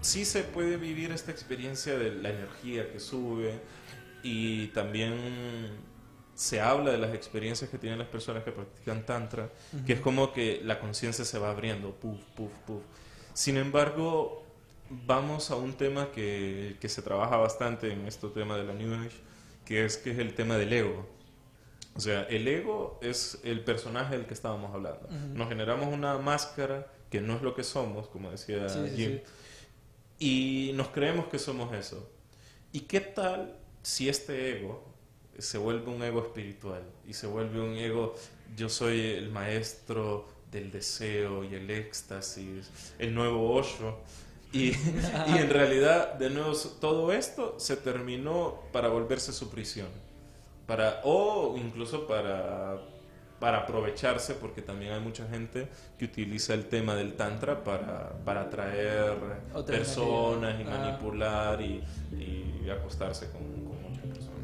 sí se puede vivir esta experiencia de la energía que sube y también se habla de las experiencias que tienen las personas que practican tantra, que es como que la conciencia se va abriendo, puf, puf, puf. Sin embargo, vamos a un tema que, que se trabaja bastante en este tema de la New Age, que es, que es el tema del ego. O sea, el ego es el personaje del que estábamos hablando. Nos generamos una máscara que no es lo que somos, como decía Sí, sí, Jim, sí. Y nos creemos que somos eso. ¿Y qué tal si este ego se vuelve un ego espiritual y se vuelve un ego, yo soy el maestro del deseo y el éxtasis, el nuevo Osho? Y, y en realidad, de nuevo, todo esto se terminó para volverse su prisión. Para, o incluso para, para aprovecharse, porque también hay mucha gente que utiliza el tema del tantra para, para atraer Otra personas y. Ah. manipular y, y acostarse con.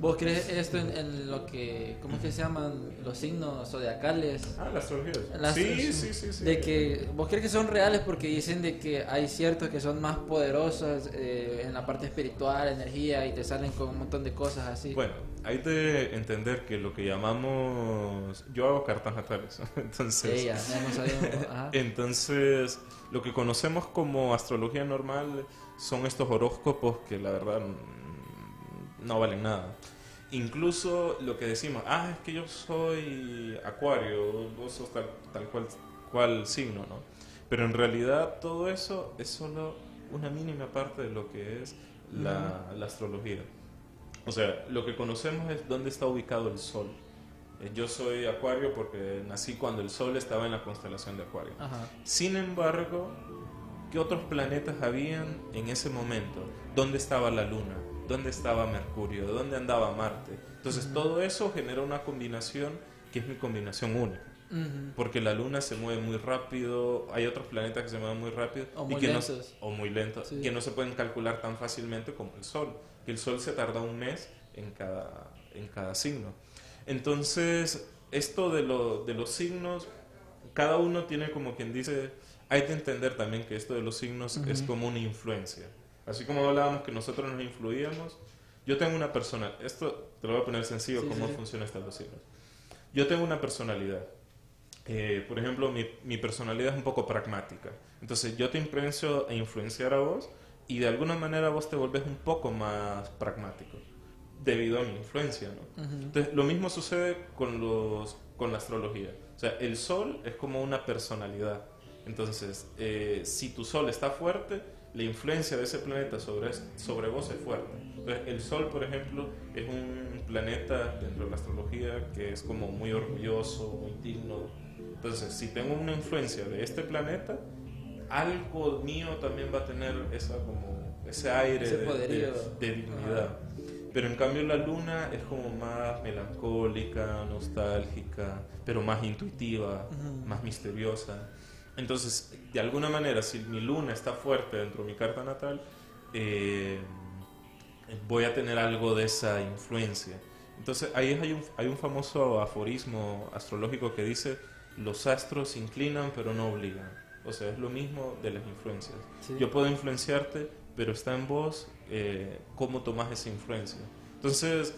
¿Vos crees esto en, en lo que, ¿cómo es que se llaman los signos zodiacales? Ah, la astrología. Las- sí, sí, sí, sí. De que, ¿Vos crees que son reales porque dicen de que hay ciertos que son más poderosos eh, en la parte espiritual, energía, y te salen con un montón de cosas así? Bueno, hay de entender que lo que llamamos... Yo hago cartas natales, (laughs) entonces... Sí, ya, sabíamos. Ajá. (laughs) Entonces, lo que conocemos como astrología normal son estos horóscopos que la verdad no valen nada. Incluso lo que decimos, ah, es que yo soy acuario, vos sos tal, tal cual, cual signo, ¿no? Pero en realidad todo eso es solo una mínima parte de lo que es la, la astrología. O sea, lo que conocemos es dónde está ubicado el Sol. Eh, Yo soy acuario porque nací cuando el Sol estaba en la constelación de acuario. Ajá. Sin embargo, ¿qué otros planetas habían en ese momento? ¿Dónde estaba la Luna? ¿Dónde estaba Mercurio? ¿Dónde andaba Marte? Entonces todo eso genera una combinación que es mi combinación única. Porque la Luna se mueve muy rápido, hay otros planetas que se mueven muy rápido O y muy que no, lentos. o muy lentos, Sí. que no se pueden calcular tan fácilmente como el Sol. Que el Sol se tarda un mes en cada, en cada signo. Entonces, esto de, lo, de los signos, cada uno tiene como quien dice, hay que entender también que esto de los signos es como una influencia. Así como hablábamos que nosotros nos influíamos, yo tengo una persona, esto te lo voy a poner sencillo, Sí, cómo sí, estos los signos. Yo tengo una personalidad. Eh, por ejemplo, mi, mi personalidad es un poco pragmática. Entonces, yo te influencio a influenciar a vos y de alguna manera vos te volvés un poco más pragmático debido a mi influencia. Entonces, lo mismo sucede con, los, con la astrología. O sea, el sol es como una personalidad. Entonces, eh, si tu sol está fuerte, la influencia de ese planeta sobre, sobre vos es fuerte. Entonces, el sol, por ejemplo, es un planeta dentro de la astrología que es como muy orgulloso, muy digno. Entonces, si tengo una influencia de este planeta, algo mío también va a tener esa, como, ese aire Ese de- de, de dignidad. Pero en cambio la luna es como más melancólica, nostálgica, pero más intuitiva, Ujú. más misteriosa. Entonces, de alguna manera, si mi luna está fuerte dentro de mi carta natal, eh, voy a tener algo de esa influencia. Entonces, ahí hay un, hay un famoso aforismo astrológico que dice, los astros inclinan pero no obligan. O sea, es lo mismo de las influencias. Sí. Yo puedo influenciarte, pero está en vos eh, cómo tomas esa influencia. Entonces,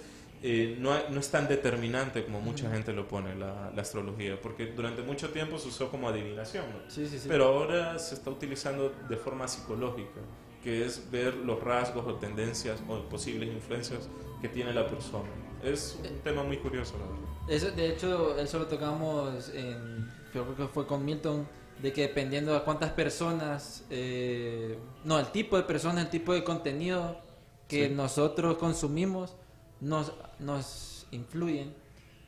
eh, no, no es tan determinante como mucha gente lo pone la, la astrología, porque durante mucho tiempo se usó como adivinación, ¿no? Sí, sí, sí. pero ahora se está utilizando de forma psicológica, que es ver los rasgos o tendencias o posibles influencias que tiene la persona. Es un tema muy curioso, la verdad. Eso, de hecho, eso lo tocamos en, creo que fue con Milton, de que dependiendo de cuántas personas, eh, no, el tipo de personas, el tipo de contenido que nosotros consumimos, nos, nos influyen.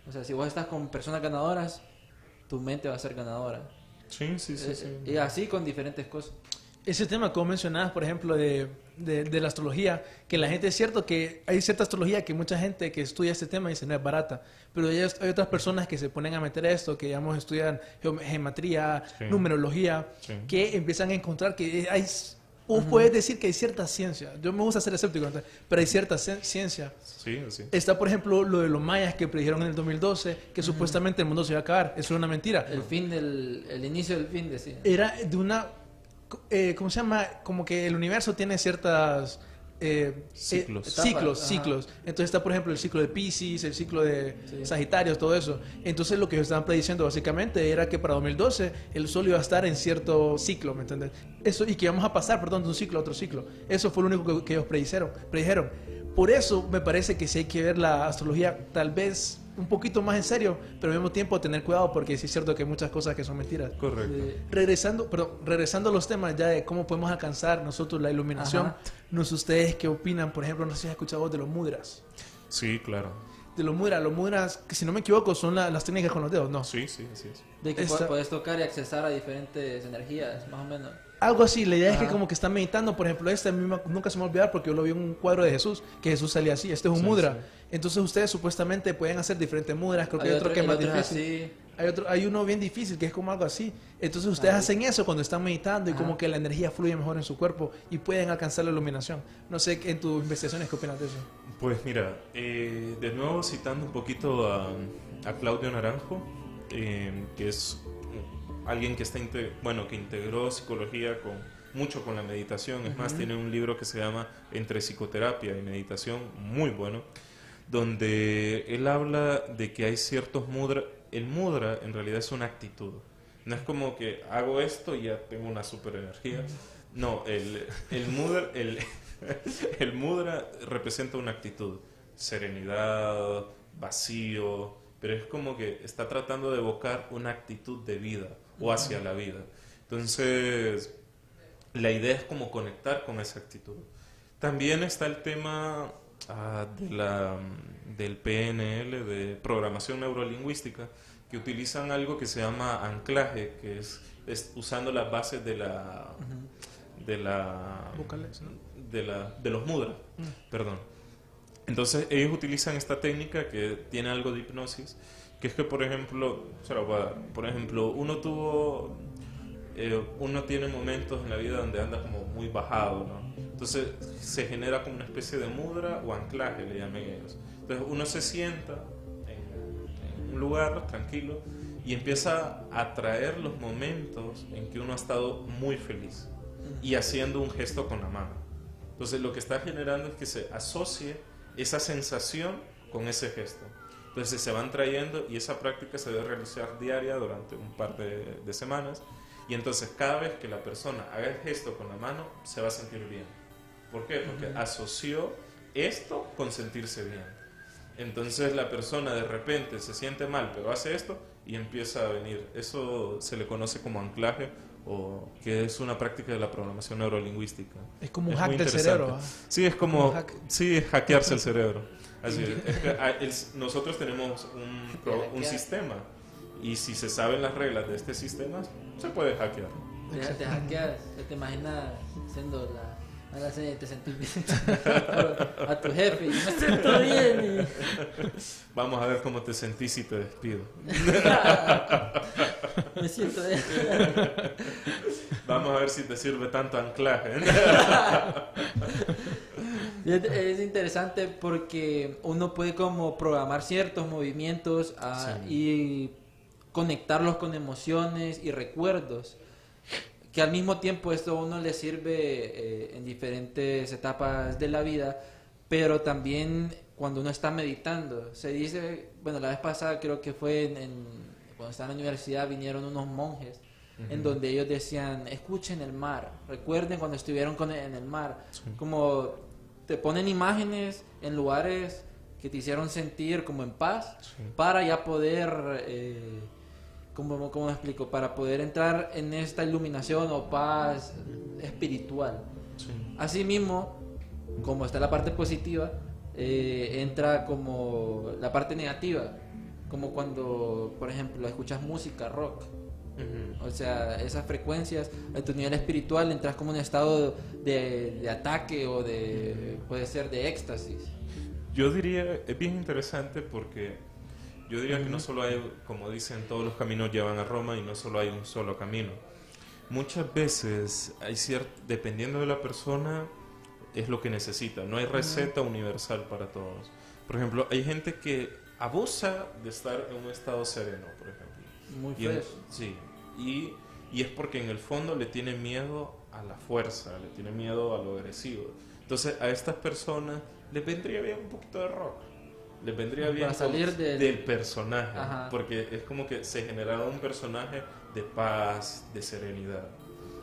O sea, si vos estás con personas ganadoras, tu mente va a ser ganadora. Sí, sí, sí. Eh, sí. Y así con diferentes cosas. Ese tema, como mencionabas, por ejemplo, de, de, de la astrología, que la gente es cierto que hay cierta astrología que mucha gente que estudia este tema dice no es barata, pero hay, hay otras personas que se ponen a meter esto, que digamos estudian geom- geometría, Sí. numerología, Sí. que empiezan a encontrar que hay, o puedes decir que hay cierta ciencia, yo me gusta ser escéptico, pero hay cierta cien- ciencia. Sí, sí. Está, por ejemplo, lo de los mayas que predijeron en el 2012, que supuestamente el mundo se iba a acabar, eso era una mentira. El fin del, el inicio del fin, decía. era de una eh, ¿cómo se llama? Como que el universo tiene ciertas eh, Ciclos. eh, ciclos, ajá. ciclos. Entonces está, por ejemplo, el ciclo de Pisces, el ciclo de Sí. Sagitario, todo eso. Entonces lo que ellos estaban prediciendo básicamente era que para 2012 el Sol iba a estar en cierto ciclo, ¿me entiendes? Eso, y que íbamos a pasar, perdón, de un ciclo a otro ciclo. Eso fue lo único que, que ellos predijeron, predijeron. Por eso me parece que sí hay que ver la astrología tal vez un poquito más en serio, pero al mismo tiempo tener cuidado porque sí es cierto que hay muchas cosas que son mentiras. Correcto. Eh, Regresando, pero regresando a los temas ya de cómo podemos alcanzar nosotros la iluminación, Ajá. no sé ustedes qué opinan, por ejemplo, no sé si has escuchado de los mudras. Sí, claro. De los mudras, los mudras, que si no me equivoco, son la- las técnicas con los dedos, no. Sí, sí, así es. de que Esta- puedes tocar y accesar a diferentes energías, más o menos. Algo así, la idea es que como que están meditando, por ejemplo, este a mí nunca se me va a olvidar porque yo lo vi en un cuadro de Jesús, que Jesús salía así, este es un Sí, mudra. sí. Entonces ustedes supuestamente pueden hacer diferentes mudras, creo que hay, otro que es más difícil. así. hay otro, hay uno bien difícil que es como algo así. Entonces ustedes hacen eso cuando están meditando y Ajá. como que la energía fluye mejor en su cuerpo y pueden alcanzar la iluminación. No sé en tus investigaciones qué opinas de eso. Pues mira, eh, de nuevo citando un poquito a, a Claudio Naranjo, eh, que es alguien que está bueno que integró psicología con mucho con la meditación. Es más, tiene un libro que se llama Entre psicoterapia y meditación, muy bueno, donde él habla de que hay ciertos mudra. El mudra en realidad es una actitud. No es como que hago esto y ya tengo una super energía. No, el, el mudra, el, (laughs) el mudra representa una actitud, serenidad, vacío, pero es como que está tratando de evocar una actitud de vida o hacia la vida. Entonces, la idea es como conectar con esa actitud. También está el tema ah, de la, del PNL, de programación neurolingüística, que utilizan algo que se llama anclaje, que es, es usando las bases de la... De la Vocales, ¿no? de, la, de los mudras, perdón. Entonces ellos utilizan esta técnica que tiene algo de hipnosis, que es que por ejemplo, por ejemplo, uno tuvo, eh, uno tiene momentos en la vida donde anda como muy bajado, ¿no? Entonces se genera como una especie de mudra o anclaje, le llaman ellos. Entonces uno se sienta en, en un lugar tranquilo y empieza a atraer los momentos en que uno ha estado muy feliz y haciendo un gesto con la mano. Entonces lo que está generando es que se asocie esa sensación con ese gesto. Entonces se van trayendo y esa práctica se debe realizar diaria durante un par de, de semanas. Y entonces cada vez que la persona haga el gesto con la mano, se va a sentir bien. ¿Por qué? Porque asoció esto con sentirse bien. Entonces la persona de repente se siente mal, pero hace esto y empieza a venir. Eso se le conoce como anclaje o que es una práctica de la programación neurolingüística. Es como un Es hack del cerebro. ¿ah? Sí, es como, Como hack. sí, es hackearse el cerebro. Así es. Es que, ah, nosotros tenemos un, pro- un hackear. sistema y si se saben las reglas de este sistema, se puede hackear. Te, te hackeas, te imaginas siendo la. Ahora sí, te sentís bien. (laughs) a tu jefe. Me siento bien. Vamos a ver cómo te sentís si te despido. (laughs) me siento bien. Vamos a ver si te sirve tanto anclaje. (laughs) Es interesante porque uno puede como programar ciertos movimientos ah, y conectarlos con emociones y recuerdos. Que al mismo tiempo esto a uno le sirve eh, en diferentes etapas de la vida, pero también cuando uno está meditando. Se dice, bueno, la vez pasada creo que fue en, en- cuando estaba en la universidad, vinieron unos monjes en donde ellos decían, escuchen el mar, recuerden cuando estuvieron con en el mar, como te ponen imágenes en lugares que te hicieron sentir como en paz para ya poder, eh, como, ¿cómo me explico? Para poder entrar en esta iluminación o paz espiritual. Asimismo, como está la parte positiva, eh, entra como la parte negativa, como cuando, por ejemplo, escuchas música rock. O sea, esas frecuencias, a tu nivel espiritual entras como en un estado de, de ataque o de, puede ser de éxtasis. Yo diría, es bien interesante porque yo diría que no solo hay, como dicen, todos los caminos llevan a Roma y no solo hay un solo camino. Muchas veces, hay cierto, dependiendo de la persona, es lo que necesita. No hay receta universal para todos. Por ejemplo, hay gente que abusa de estar en un estado sereno, por ejemplo. Muy Y en- fresh. sí, y, y es porque en el fondo le tiene miedo a la fuerza, le tiene miedo a lo agresivo. Entonces a estas personas les vendría bien un poquito de rock. Les vendría bien salir como del- personaje, Ajá. porque es como que se generaba un personaje de paz, de serenidad.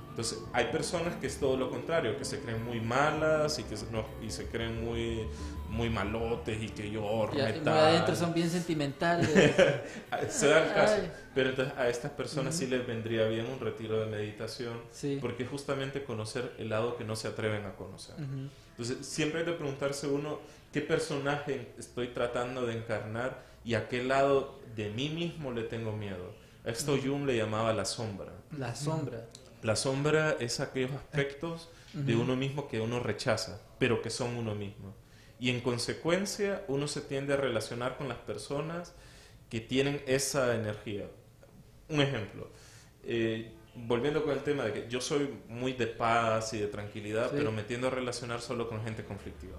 Entonces, hay personas que es todo lo contrario, que se creen muy malas y que se, no, y se creen muy, muy malotes y que yo Y, metal. adentro son bien sentimentales. (laughs) Se da el caso. Ay. Pero entonces a estas personas sí les vendría bien un retiro de meditación, Sí. porque justamente conocer el lado que no se atreven a conocer. Ujú. Entonces siempre hay que preguntarse uno qué personaje estoy tratando de encarnar y a qué lado de mí mismo le tengo miedo. A esto Jung le llamaba la sombra. La sombra. La sombra es aquellos aspectos de uno mismo que uno rechaza, pero que son uno mismo. Y en consecuencia uno se tiende a relacionar con las personas que tienen esa energía. un ejemplo. Eh, volviendo con el tema de que yo soy muy de paz y de tranquilidad, Sí. pero me tiendo a relacionar solo con gente conflictiva.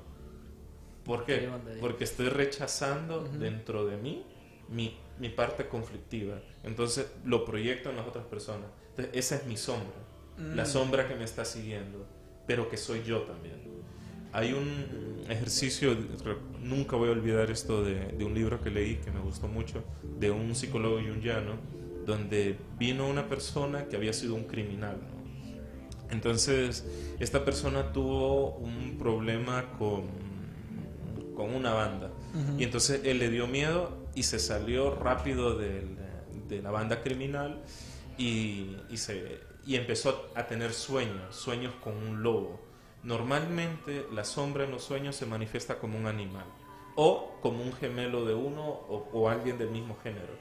¿Por Qué. Porque estoy rechazando dentro de mí mi, mi parte conflictiva. Entonces lo proyecto en las otras personas. Entonces, esa es mi sombra. Mm. La sombra que me está siguiendo, pero que soy yo también. Hay un ejercicio, nunca voy a olvidar esto de, de un libro que leí que me gustó mucho, de un psicólogo jungiano, donde vino una persona que había sido un criminal. ¿no? Entonces, esta persona tuvo un problema con, con una banda. Y entonces él le dio miedo y se salió rápido del- de la banda criminal y, y se, y empezó a tener sueños, sueños con un lobo. Normalmente la sombra en los sueños se manifiesta como un animal o como un gemelo de uno o, o alguien del mismo género.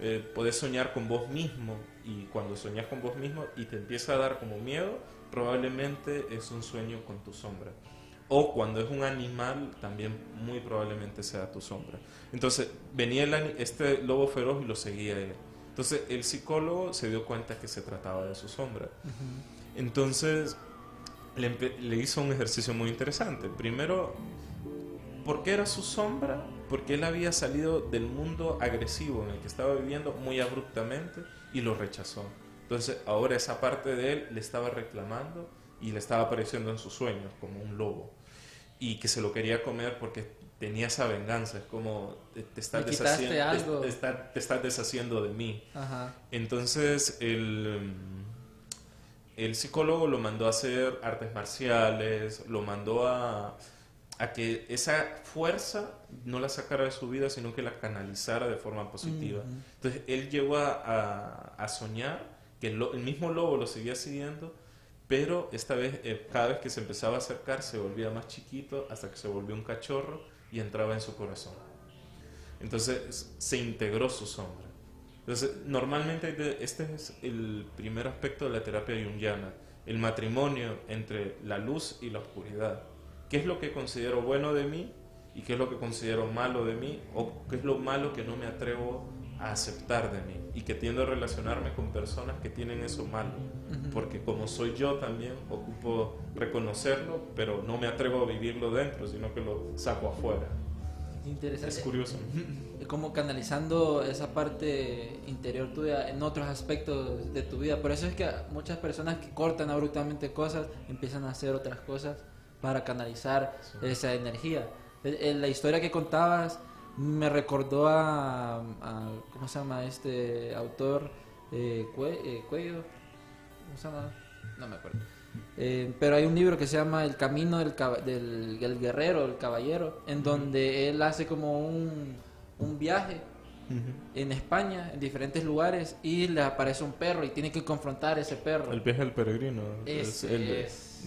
Eh, puedes soñar con vos mismo y cuando soñas con vos mismo y te empieza a dar como miedo, probablemente es un sueño con tu sombra. O cuando es un animal, también muy probablemente sea tu sombra. Entonces, venía el este lobo feroz y lo seguía él. Entonces, el psicólogo se dio cuenta que se trataba de su sombra. Entonces, le, le hizo un ejercicio muy interesante. Primero, ¿por qué era su sombra? Porque él había salido del mundo agresivo en el que estaba viviendo muy abruptamente y lo rechazó. Entonces, ahora esa parte de él le estaba reclamando y le estaba apareciendo en sus sueños como un lobo. Y que se lo quería comer porque tenía esa venganza. Es como, te, te estás, deshaciendo, algo. te está- te estás deshaciendo de mí. Ajá. Entonces el, mm, el psicólogo lo mandó a hacer artes marciales, lo mandó a, a que esa fuerza no la sacara de su vida, sino que la canalizara de forma positiva. Entonces él llegó a, a- a soñar que el, lo- el mismo lobo lo seguía siguiendo, pero esta vez, eh, cada vez que se empezaba a acercar, se volvía más chiquito hasta que se volvió un cachorro y entraba en su corazón. Entonces se integró su sombra. Entonces, normalmente este es el primer aspecto de la terapia junguiana, el matrimonio entre la luz y la oscuridad. ¿Qué es lo que considero bueno de mí y qué es lo que considero malo de mí o qué es lo malo que no me atrevo a aceptar de mí y que tiendo a relacionarme con personas que tienen eso malo? Porque como soy yo también ocupo reconocerlo, pero no me atrevo a vivirlo dentro, sino que lo saco afuera. Interesante. Es curioso. como canalizando esa parte interior tuya en otros aspectos de tu vida. Por eso es que muchas personas que cortan abruptamente cosas empiezan a hacer otras cosas para canalizar esa energía. Eh, eh, La historia que contabas me recordó a, a- ¿cómo se llama este autor? Eh, Cue- eh, Cuello. ¿Cómo se llama? No me acuerdo. Eh, pero hay un libro que se llama El Camino del, del, del Guerrero, el Caballero, en donde él hace como un, un viaje en España, en diferentes lugares, y le aparece un perro y tiene que confrontar a ese perro. El viaje del peregrino. el es,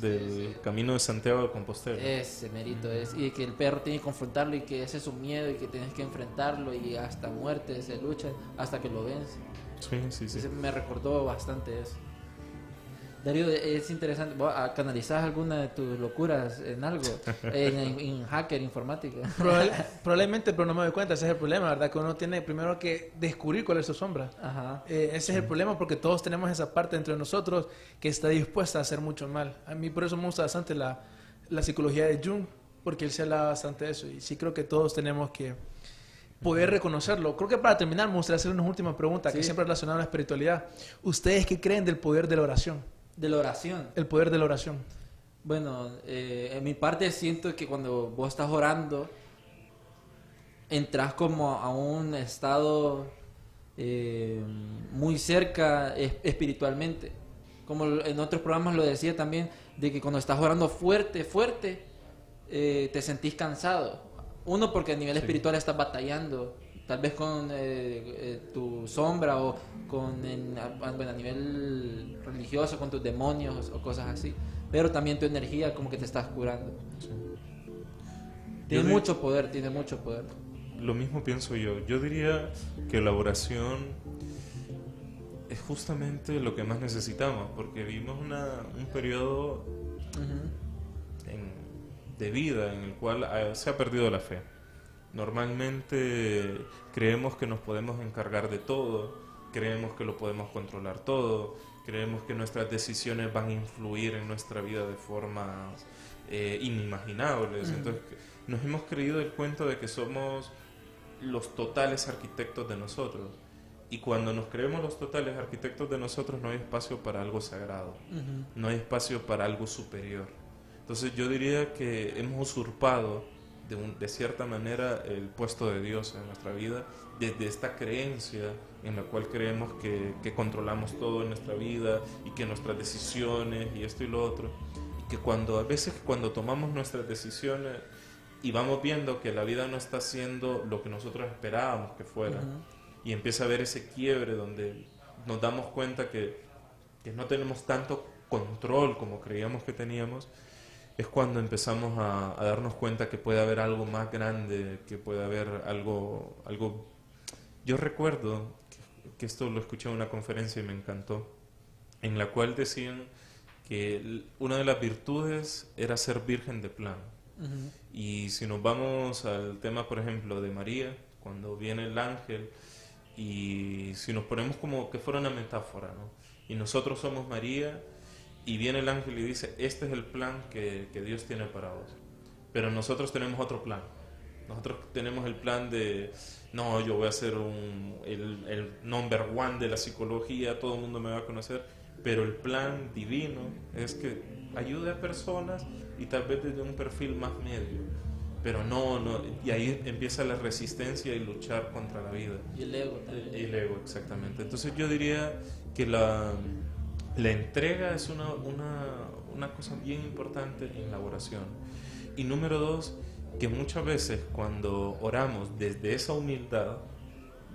del camino de Santiago de Compostela. Ese mérito es. Y que el perro tiene que confrontarlo y que ese es su miedo y que tienes que enfrentarlo y hasta muerte se lucha hasta que lo vence. Sí, sí, sí. Ese me recordó bastante eso. Darío, es interesante. ¿Vos ah, ¿Canalizás alguna de tus locuras en algo? (laughs) en, en- en hacker, informática. Probable- (laughs) probablemente, pero no me doy cuenta, ese es el problema, ¿verdad? Que uno tiene primero que descubrir cuál es su sombra. Ajá. Eh, ese es el problema porque todos tenemos esa parte entre nosotros que está dispuesta a hacer mucho mal. A mí por eso me gusta bastante la, la psicología de Jung, porque él se habla bastante de eso. Y sí creo que todos tenemos que poder reconocerlo. Creo que para terminar me gustaría hacer una última pregunta que siempre relacionada a la espiritualidad. ¿Ustedes qué creen del poder de la oración? De la oración. El poder de la oración. Bueno, eh, en mi parte siento que cuando vos estás orando, entras como a un estado eh, muy cerca es- espiritualmente. Como en otros programas lo decía también, de que cuando estás orando fuerte, fuerte, eh, te sentís cansado. Uno, porque a nivel espiritual estás batallando, tal vez con eh, eh, tu sombra o con en- a, bueno, a nivel religioso, con tus demonios o cosas así. Pero también tu energía como que te estás curando. Tiene Yo mucho poder, tiene mucho poder. Lo mismo pienso yo. Yo diría que la oración es justamente lo que más necesitamos, porque vivimos una- un periodo en- de vida en el cual ah, se ha perdido la fe. Normalmente creemos que nos podemos encargar de todo creemos que lo podemos controlar todo, creemos que nuestras decisiones van a influir en nuestra vida de formas eh, inimaginables. Entonces, nos hemos creído el cuento de que somos los totales arquitectos de nosotros. Y cuando nos creemos los totales arquitectos de nosotros, no hay espacio para algo sagrado, no hay espacio para algo superior. Entonces yo diría que hemos usurpado de, un- de cierta manera el puesto de Dios en nuestra vida desde esta creencia en la cual creemos que, que controlamos todo en nuestra vida y que nuestras decisiones y esto y lo otro. Y que cuando a veces cuando tomamos nuestras decisiones y vamos viendo que la vida no está haciendo lo que nosotros esperábamos que fuera y empieza a haber ese quiebre donde nos damos cuenta que, que no tenemos tanto control como creíamos que teníamos, es cuando empezamos a, a darnos cuenta que puede haber algo más grande, que puede haber algo... algo... Yo recuerdo que, que esto lo escuché en una conferencia y me encantó, en la cual decían que una de las virtudes era ser virgen de plan. Y si nos vamos al tema, por ejemplo, de María, cuando viene el ángel, y si nos ponemos como que fuera una metáfora, ¿no? Y nosotros somos María, y viene el ángel y dice, este es el plan que, que Dios tiene para vos. Pero nosotros tenemos otro plan. Nosotros tenemos el plan de, no, yo voy a ser un, el, el number one de la psicología, todo el mundo me va a conocer, pero el plan divino es que ayude a personas y tal vez desde un perfil más medio. Pero no, no, y ahí empieza la resistencia y luchar contra la vida. Y el ego también. El ego, exactamente. Entonces yo diría que la, la entrega es una, una, una cosa bien importante en la oración. Y número dos, que muchas veces cuando oramos desde esa humildad,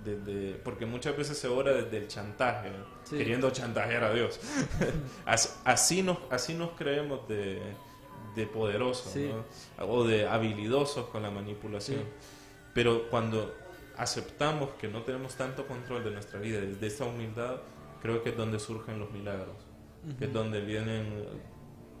desde, porque muchas veces se ora desde el chantaje, Sí. queriendo chantajear a Dios. (laughs) así, nos, así nos creemos de, de poderosos Sí. ¿no? o de habilidosos con la manipulación. Sí. Pero cuando aceptamos que no tenemos tanto control de nuestra vida, desde esa humildad, creo que es donde surgen los milagros, que es donde vienen,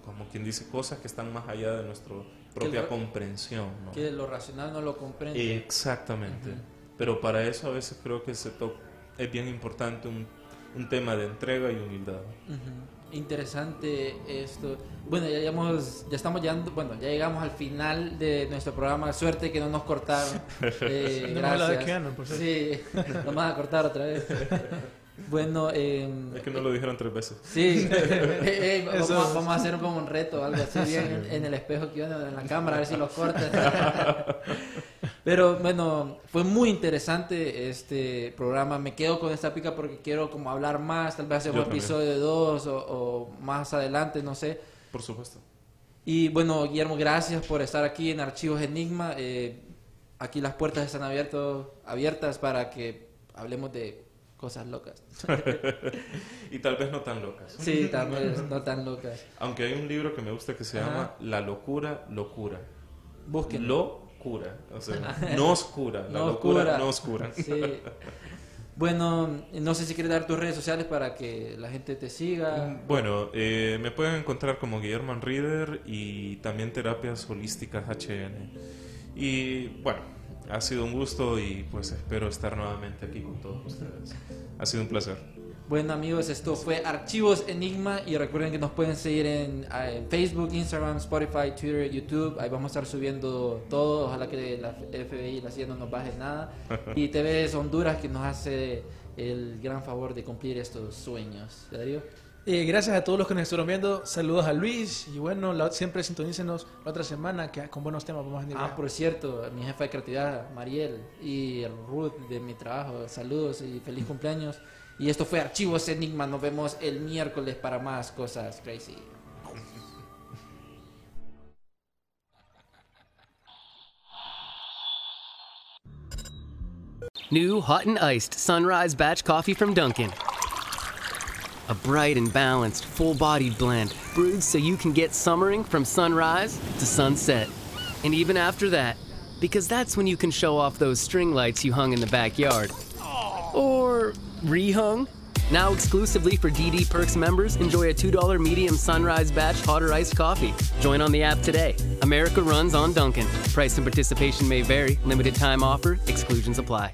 como quien dice, cosas que están más allá de nuestra propia lo- comprensión. ¿no? Que lo racional no lo comprende. Exactamente. Pero para eso a veces creo que se to- es bien importante un, un tema de entrega y humildad. Ujú. Interesante esto. Bueno, ya llegamos, ya estamos llegando, bueno, ya llegamos al final de nuestro programa. Suerte que no nos cortaron. (laughs) Eh, (laughs) No me la gracias. quedan, por Sí, (laughs) nos van a cortar otra vez. Bueno, eh, Es que no lo dijeron tres veces. sí, (laughs) Eh, eh, vamos, Eso- a- vamos a hacer como un reto, algo así bien en, en el espejo que van en la cámara, a ver si los cortan. (laughs) Pero bueno, fue muy interesante este programa. Me quedo con esta pica porque quiero como hablar más, tal vez hacer Yo un episodio 2 o, o más adelante, no sé. Por supuesto. Y bueno, Guillermo, gracias por estar aquí en Archivos Enigma. Eh, aquí las puertas están abiertos, abiertas para que hablemos de cosas locas. (laughs) Y tal vez no tan locas. Sí, tal vez no tan locas. Aunque hay un libro que me gusta que se Ajá. llama La locura, locura. Busquen. Locura. O sea, no oscura. La No locura oscura. no oscura. Sí. Bueno, no sé si quieres dar tus redes sociales para que la gente te siga. Bueno, eh, me pueden encontrar como Guillermo Reader y también terapias holísticas HN. Y bueno, ha sido un gusto y pues espero estar nuevamente aquí con todos ustedes. Ha sido un placer. Bueno amigos, esto fue Archivos Enigma y recuerden que nos pueden seguir en, ah, en Facebook, Instagram, Spotify, Twitter, YouTube. Ahí vamos a estar subiendo todo. Ojalá que la FBI y la CIA no nos baje nada. (laughs) Y TVS Honduras que nos hace el gran favor de cumplir estos sueños. Darío? Eh, gracias a todos los que nos estuvieron viendo. Saludos a Luis. Y bueno, la- siempre sintonícenos la otra semana que con buenos temas vamos a venir. Ah, por cierto, mi jefa de creatividad, Mariel, y Ruth de mi trabajo, saludos y feliz cumpleaños. Y esto fue Archivos Enigma. Nos vemos el miércoles para más cosas crazy. New hot and iced sunrise batch coffee from Dunkin'. A bright and balanced, full bodied blend brewed so you can get summering from sunrise to sunset. And even after that, because that's when you can show off those string lights you hung in the backyard. Or rehung. Now exclusively for DD Perks members, enjoy a $2 medium sunrise batch hot or iced coffee. Join on the app today. America runs on Duncan. Price and participation may vary. Limited time offer. Exclusions apply.